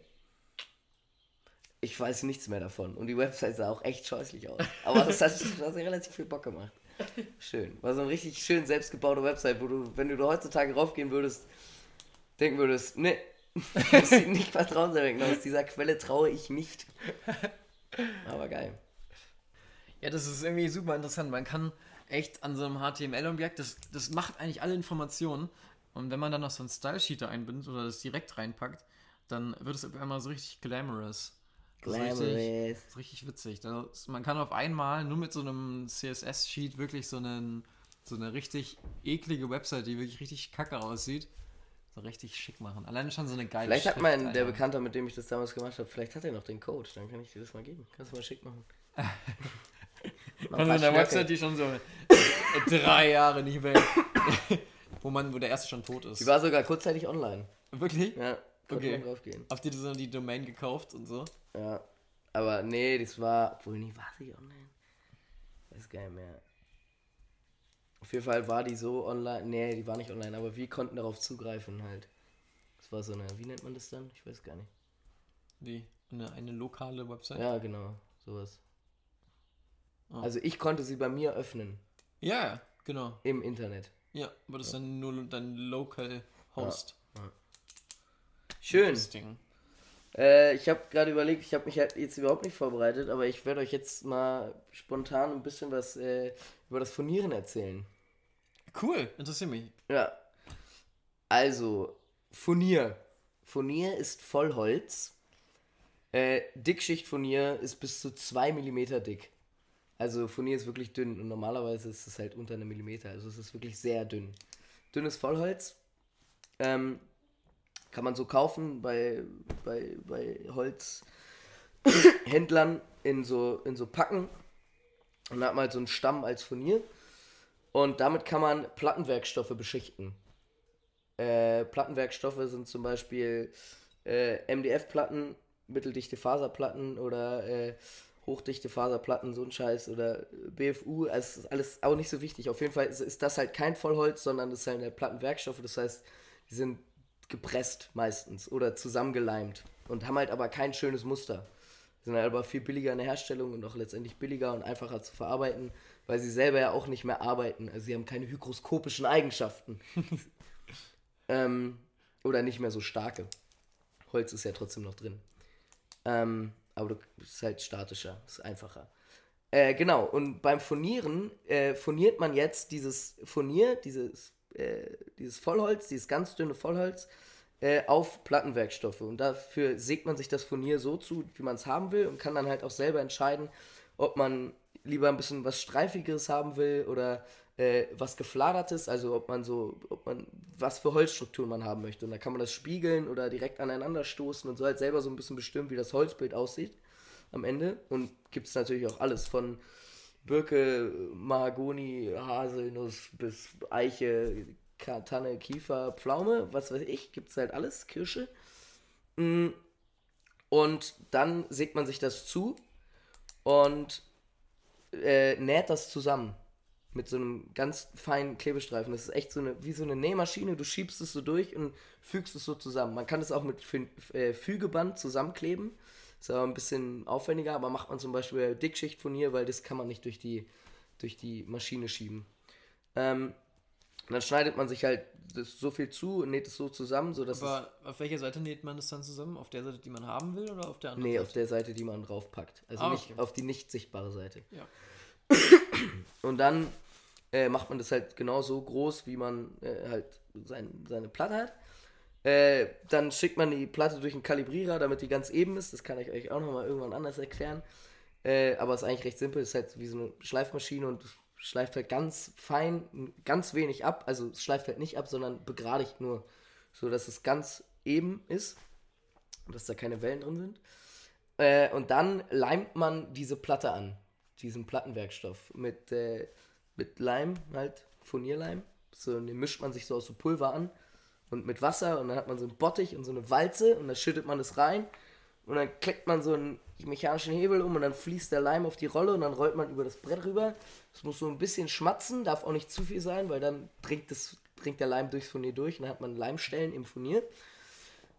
B: Ich weiß nichts mehr davon. Und die Website sah auch echt scheußlich aus. Aber das hat, das hat relativ viel Bock gemacht. Schön. War so eine richtig schön selbstgebaute Website, wo du, wenn du da heutzutage raufgehen würdest, denken würdest, ne, das sieht nicht vertrauenserweckend aus. Dieser Quelle traue ich nicht. Aber geil.
A: Ja, das ist irgendwie super interessant. Man kann echt an so einem HTML-Objekt, das, das macht eigentlich alle Informationen. Und wenn man dann noch so einen Style-Sheet da einbindet oder das direkt reinpackt, dann wird es auf einmal so richtig glamorous. Das ist richtig,
B: Glamorous.
A: das ist richtig witzig. Das, man kann auf einmal nur mit so einem CSS-Sheet wirklich so, einen, so eine richtig eklige Website, die wirklich richtig kacke aussieht, so richtig schick machen. Alleine schon so eine geile
B: Vielleicht hat mein, der. Bekannter, mit dem ich das damals gemacht habe, vielleicht hat er noch den Code. Dann kann ich dir das mal geben. Kannst du mal schick machen. *laughs*
A: Von so einer. Website, die schon so *coughs* drei Jahre nicht weg. *coughs* wo, man, wo der erste schon tot ist.
B: Die war sogar kurzzeitig online.
A: Wirklich?
B: Ja,
A: Okay.
B: draufgehen.
A: Habt ihr so die Domain gekauft und so?
B: Ja. Aber nee, das war. Obwohl, nie war sie online. Weiß gar nicht mehr. Auf jeden Fall war die so online. Nee, die war nicht online, aber wir konnten darauf zugreifen halt. Das war so eine, wie nennt man das dann? Ich weiß gar nicht.
A: Wie? Eine, eine lokale Website?
B: Ja, genau, sowas.
A: Ah.
B: Also ich konnte sie bei mir öffnen
A: Ja, genau.
B: im Internet.
A: Ja, aber das ist dann nur dein Local Host.
B: Schön.
A: Das Ding.
B: Äh, ich habe gerade überlegt, ich habe mich halt jetzt überhaupt nicht vorbereitet, aber ich werde euch jetzt mal spontan ein bisschen was äh, über das Furnieren erzählen.
A: Cool, interessiert mich.
B: Ja. Also, Furnier. Furnier ist Vollholz. Äh, Dickschicht Furnier ist bis zu 2 mm dick. Also Furnier ist wirklich dünn und normalerweise ist es halt unter einem Millimeter. Also es ist wirklich sehr dünn. Dünnes Vollholz. Ähm, kann man so kaufen bei, bei, bei Holzhändlern in so, in so Packen. Und da hat man halt so einen Stamm als Furnier. Und damit kann man Plattenwerkstoffe beschichten. Äh, Plattenwerkstoffe sind zum Beispiel äh, MDF-Platten, mitteldichte Faserplatten oder äh, hochdichte Faserplatten, so ein Scheiß oder BFU, also ist alles auch nicht so wichtig. Auf jeden Fall ist, ist das halt kein Vollholz, sondern das sind halt Plattenwerkstoffe, das heißt, die sind gepresst meistens oder zusammengeleimt und haben halt aber kein schönes Muster. Sind halt aber viel billiger in der Herstellung und auch letztendlich billiger und einfacher zu verarbeiten, weil sie selber ja auch nicht mehr arbeiten. Also sie haben keine hygroskopischen Eigenschaften. *laughs* ähm, oder nicht mehr so starke. Holz ist ja trotzdem noch drin. Ähm, aber du bist halt statischer, ist einfacher. Äh, genau, und beim Furnieren äh, furniert man jetzt dieses Furnier, dieses, äh, dieses Vollholz, dieses ganz dünne Vollholz, äh, auf Plattenwerkstoffe. Und dafür sägt man sich das Furnier so zu, wie man es haben will und kann dann halt auch selber entscheiden, ob man lieber ein bisschen was Streifigeres haben will oder äh, was Gefladertes, also ob man so, ob man, was für Holzstrukturen man haben möchte. Und da kann man das spiegeln oder direkt aneinander stoßen und so halt selber so ein bisschen bestimmen, wie das Holzbild aussieht am Ende. Und gibt es natürlich auch alles von Birke, Mahagoni, Haselnuss bis Eiche, Tanne, Kiefer, Pflaume, was weiß ich, gibt es halt alles, Kirsche. Mm, Und dann sägt man sich das zu und äh, näht das zusammen mit so einem ganz feinen Klebestreifen. Das ist echt so eine, wie so eine Nähmaschine. Du schiebst es so durch und fügst es so zusammen. Man kann es auch mit Fü äh, Fügeband zusammenkleben. Ist aber ein bisschen aufwendiger, aber macht man zum Beispiel Dickschicht von hier, weil das kann man nicht durch die, durch die Maschine schieben. Ähm, und dann schneidet man sich halt so viel zu und näht es so zusammen, sodass es.
A: Aber auf welcher Seite näht man das dann zusammen? Auf der Seite, die man haben will oder auf der anderen
B: Nee,
A: Seite?
B: auf der Seite, die man draufpackt. Also
A: Ah,
B: nicht
A: okay.
B: auf die nicht sichtbare Seite.
A: Ja.
B: Und dann äh, macht man das halt genau so groß, wie man äh, halt sein, seine Platte hat. Äh, dann schickt man die Platte durch einen Kalibrierer, damit die ganz eben ist. Das kann ich euch auch nochmal irgendwann anders erklären. Äh, aber es ist eigentlich recht simpel. Es ist halt wie so eine Schleifmaschine und schleift halt ganz fein, ganz wenig ab. Also es schleift halt nicht ab, sondern begradigt nur, so dass es ganz eben ist und dass da keine Wellen drin sind. Äh, und dann leimt man diese Platte an, diesen Plattenwerkstoff mit, äh, mit Leim, halt Furnierleim. So, und den mischt man sich so aus so Pulver an und mit Wasser und dann hat man so einen Bottich und so eine Walze und dann schüttet man es rein und dann klickt man so einen mechanischen Hebel um und dann fließt der Leim auf die Rolle und dann rollt man über das Brett rüber. Es muss so ein bisschen schmatzen, darf auch nicht zu viel sein, weil dann dringt, das, dringt der Leim durchs Furnier durch und dann hat man Leimstellen im Furnier.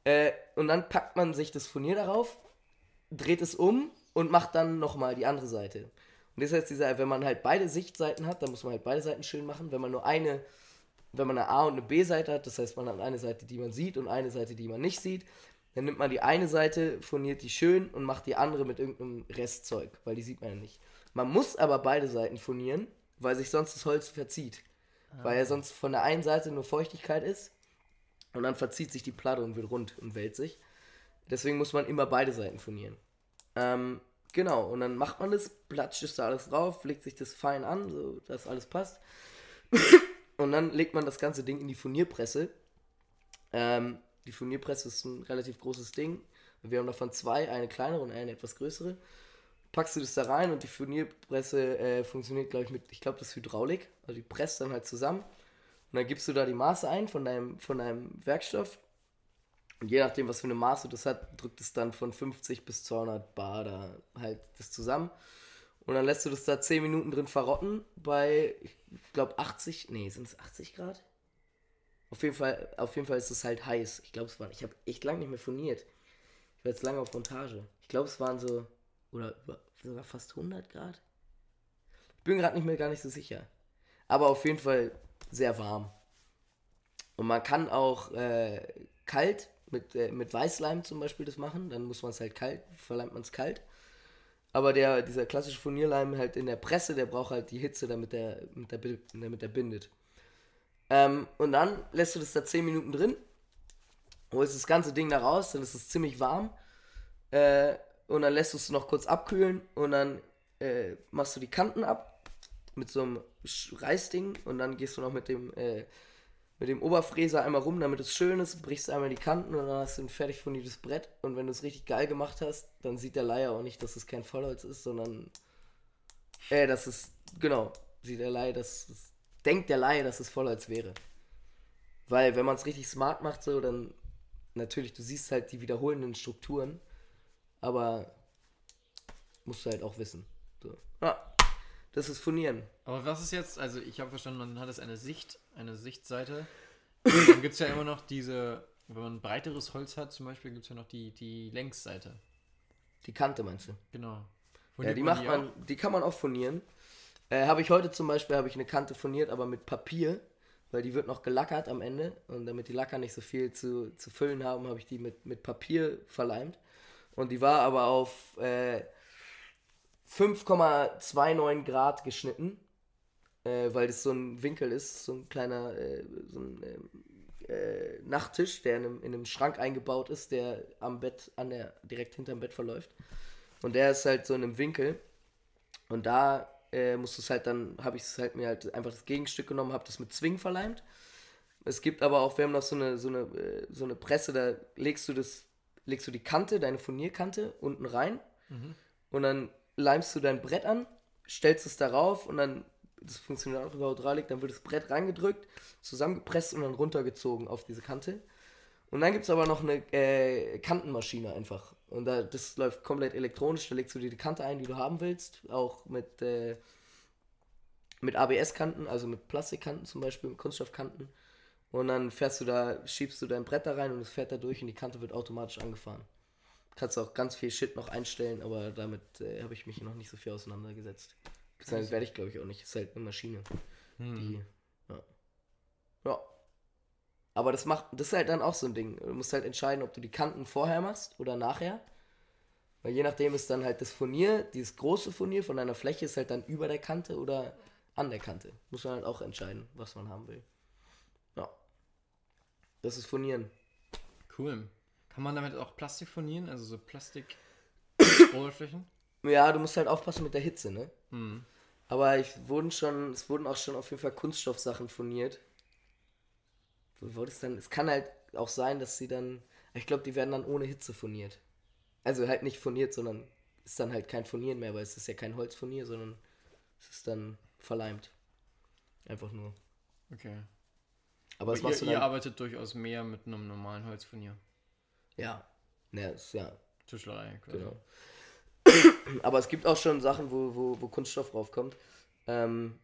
B: Äh, und dann packt man sich das Furnier darauf, dreht es um und macht dann nochmal die andere Seite. Und das heißt, dieser, wenn man halt beide Sichtseiten hat, dann muss man halt beide Seiten schön machen. Wenn man nur eine, wenn man eine A- und eine B-Seite hat, das heißt, man hat eine Seite, die man sieht und eine Seite, die man nicht sieht, dann nimmt man die eine Seite, furniert die schön und macht die andere mit irgendeinem Restzeug, weil die sieht man ja nicht. Man muss aber beide Seiten furnieren, weil sich sonst das Holz verzieht. Weil ja sonst von der einen Seite nur Feuchtigkeit ist und dann verzieht sich die Platte und wird rund und wälzt sich. Deswegen muss man immer beide Seiten furnieren. Ähm, genau, und dann macht man das, platscht es da alles drauf, legt sich das fein an, so dass alles passt. *coughs* und dann legt man das ganze Ding in die Furnierpresse. Ähm, die Furnierpresse ist ein relativ großes Ding. Wir haben davon zwei, eine kleinere und eine etwas größere. Packst du das da rein und die Furnierpresse äh, funktioniert, glaube ich, mit, ich glaube, das ist Hydraulik. Also die presst dann halt zusammen. Und dann gibst du da die Maße ein von deinem, von deinem Werkstoff. Und je nachdem, was für eine Maße das hat, drückt es dann von 50 bis 200 Bar da halt das zusammen. Und dann lässt du das da 10 Minuten drin verrotten bei, ich glaube, 80, nee, sind es 80 Grad? Auf jeden Fall, auf jeden Fall ist es halt heiß. Ich glaube, es waren, ich habe echt lange nicht mehr furniert. Ich war jetzt lange auf Montage. Ich glaube, es waren so, oder sogar fast 100 Grad. Ich bin gerade nicht mehr gar nicht so sicher. Aber auf jeden Fall sehr warm. Und man kann auch äh, kalt mit, äh, mit Weißleim zum Beispiel das machen. Dann muss man es halt kalt, verleimt man es kalt. Aber der, dieser klassische Furnierleim halt in der Presse, der braucht halt die Hitze, damit der, der, damit der bindet. Ähm, und dann lässt du das da 10 Minuten drin, holst das ganze Ding da raus, dann ist es ziemlich warm. Äh, und dann lässt du es noch kurz abkühlen und dann äh, machst du die Kanten ab mit so einem Reißding und dann gehst du noch mit dem, äh, mit dem Oberfräser einmal rum, damit es schön ist, brichst einmal die Kanten und dann hast du ein fertig fundiertes Brett. Und wenn du es richtig geil gemacht hast, dann sieht der Leier auch nicht, dass es kein Vollholz ist, sondern äh, das ist, genau, sieht der Laie, dass es denkt der Laie, dass es Vollholz wäre. Weil wenn man es richtig smart macht, so, dann natürlich, du siehst halt die wiederholenden Strukturen, aber musst du halt auch wissen. So. Ja, das ist Furnieren.
A: Aber was ist jetzt, also ich habe verstanden, man hat es eine Sicht, eine Sichtseite. *laughs* dann gibt es ja immer noch diese, wenn man breiteres Holz hat, zum Beispiel, gibt es ja noch die, die Längsseite.
B: Die Kante meinst du?
A: Genau.
B: Furniert ja, die macht man, die kann man auch furnieren. Äh, habe ich heute zum Beispiel ich eine Kante furniert, aber mit Papier, weil die wird noch gelackert am Ende. Und damit die Lacker nicht so viel zu, zu füllen haben, habe ich die mit, mit Papier verleimt. Und die war aber auf äh, 5,29 Grad geschnitten, äh, weil das so ein Winkel ist, so ein kleiner äh, so ein, äh, äh, Nachttisch, der in einem, in einem Schrank eingebaut ist, der am Bett, an der, direkt hinterm Bett verläuft. Und der ist halt so in einem Winkel. Und da äh, musst du es halt dann, habe ich es halt mir halt einfach das Gegenstück genommen, habe das mit Zwing verleimt. Es gibt aber auch, wir haben noch so eine, so eine, äh, so eine Presse, da legst du das, legst du die Kante, deine Furnierkante unten rein mhm. und dann leimst du dein Brett an, stellst es darauf und dann, das funktioniert auch über Hydraulik, dann wird das Brett reingedrückt, zusammengepresst und dann runtergezogen auf diese Kante. Und dann gibt es aber noch eine äh, Kantenmaschine einfach. Und da, das läuft komplett elektronisch. Da legst du dir die Kante ein, die du haben willst. Auch mit, äh, mit ABS-Kanten, also mit Plastikkanten zum Beispiel, mit Kunststoffkanten. Und dann fährst du da, schiebst du dein Brett da rein und es fährt da durch und die Kante wird automatisch angefahren. Kannst auch ganz viel Shit noch einstellen, aber damit äh, habe ich mich noch nicht so viel auseinandergesetzt. Das werde ich glaube ich auch nicht. Es ist halt eine Maschine. Hm. Die, ja. ja. Aber das macht, das ist halt dann auch so ein Ding. Du musst halt entscheiden, ob du die Kanten vorher machst oder nachher. Weil je nachdem ist dann halt das Furnier, dieses große Furnier von deiner Fläche ist halt dann über der Kante oder an der Kante. Muss man halt auch entscheiden, was man haben will. Ja. Das ist Furnieren.
A: Cool. Kann man damit auch Plastik furnieren? Also so Plastik-Oberflächen? *coughs*
B: ja, du musst halt aufpassen mit der Hitze, ne? Mhm. Aber ich wurden schon, es wurden auch schon auf jeden Fall Kunststoffsachen furniert wo das dann, es kann halt auch sein, dass sie dann, ich glaube, die werden dann ohne Hitze furniert. Also halt nicht furniert, sondern ist dann halt kein Furnieren mehr, weil es ist ja kein Holzfurnier, sondern es ist dann verleimt. Einfach nur.
A: Okay.
B: Aber,
A: Aber ihr, ihr arbeitet durchaus mehr mit einem normalen Holzfurnier.
B: Ja. Ja, ist, ja.
A: Tischlerei, quasi. Genau.
B: Aber es gibt auch schon Sachen, wo, wo, wo Kunststoff draufkommt. Ähm,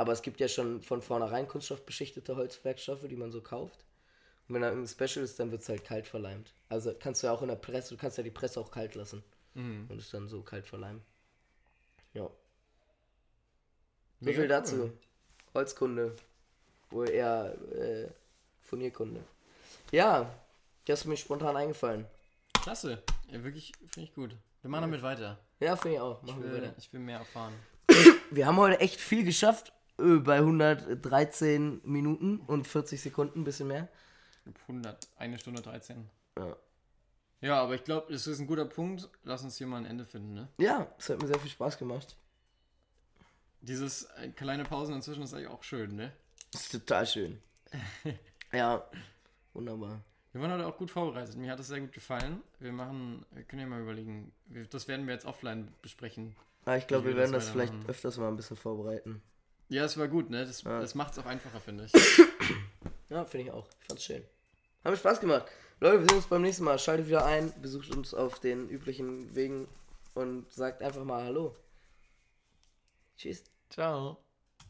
B: aber es gibt ja schon von vornherein kunststoffbeschichtete Holzwerkstoffe, die man so kauft. Und wenn da irgendein Special ist, dann wird es halt kalt verleimt. Also kannst du ja auch in der Presse, du kannst ja die Presse auch kalt lassen. Mhm. Und es dann so kalt verleimen. Ja. So viel dazu. Holzkunde. Wohl eher äh, Furnierkunde. Ja, das ist mir spontan eingefallen.
A: Klasse. Ja, wirklich, finde ich gut. Wir machen damit weiter.
B: Ja, finde ich auch.
A: Machen ich will, ich will mehr erfahren.
B: Wir haben heute echt viel geschafft. Bei 113 Minuten und 40 Sekunden, ein bisschen mehr.
A: 100, eine Stunde 13.
B: Ja.
A: Ja, aber ich glaube, das ist ein guter Punkt. Lass uns hier mal ein Ende finden, ne?
B: Ja, es hat mir sehr viel Spaß gemacht.
A: Dieses äh, kleine Pausen inzwischen ist eigentlich auch schön, ne?
B: Das ist total schön. *laughs* ja, wunderbar.
A: Wir waren heute auch gut vorbereitet. Mir hat es sehr gut gefallen. Wir machen, wir können ja mal überlegen. Das werden wir jetzt offline besprechen.
B: Ah, ich glaube, wir werden das vielleicht öfters mal ein bisschen vorbereiten.
A: Ja, es war gut, ne? Das, ja. das macht es auch einfacher, finde ich.
B: ja, finde ich auch. Ich fand's schön. Hat mir Spaß gemacht. Leute, wir sehen uns beim nächsten Mal. Schaltet wieder ein, besucht uns auf den üblichen Wegen und sagt einfach mal Hallo. Tschüss.
A: Ciao.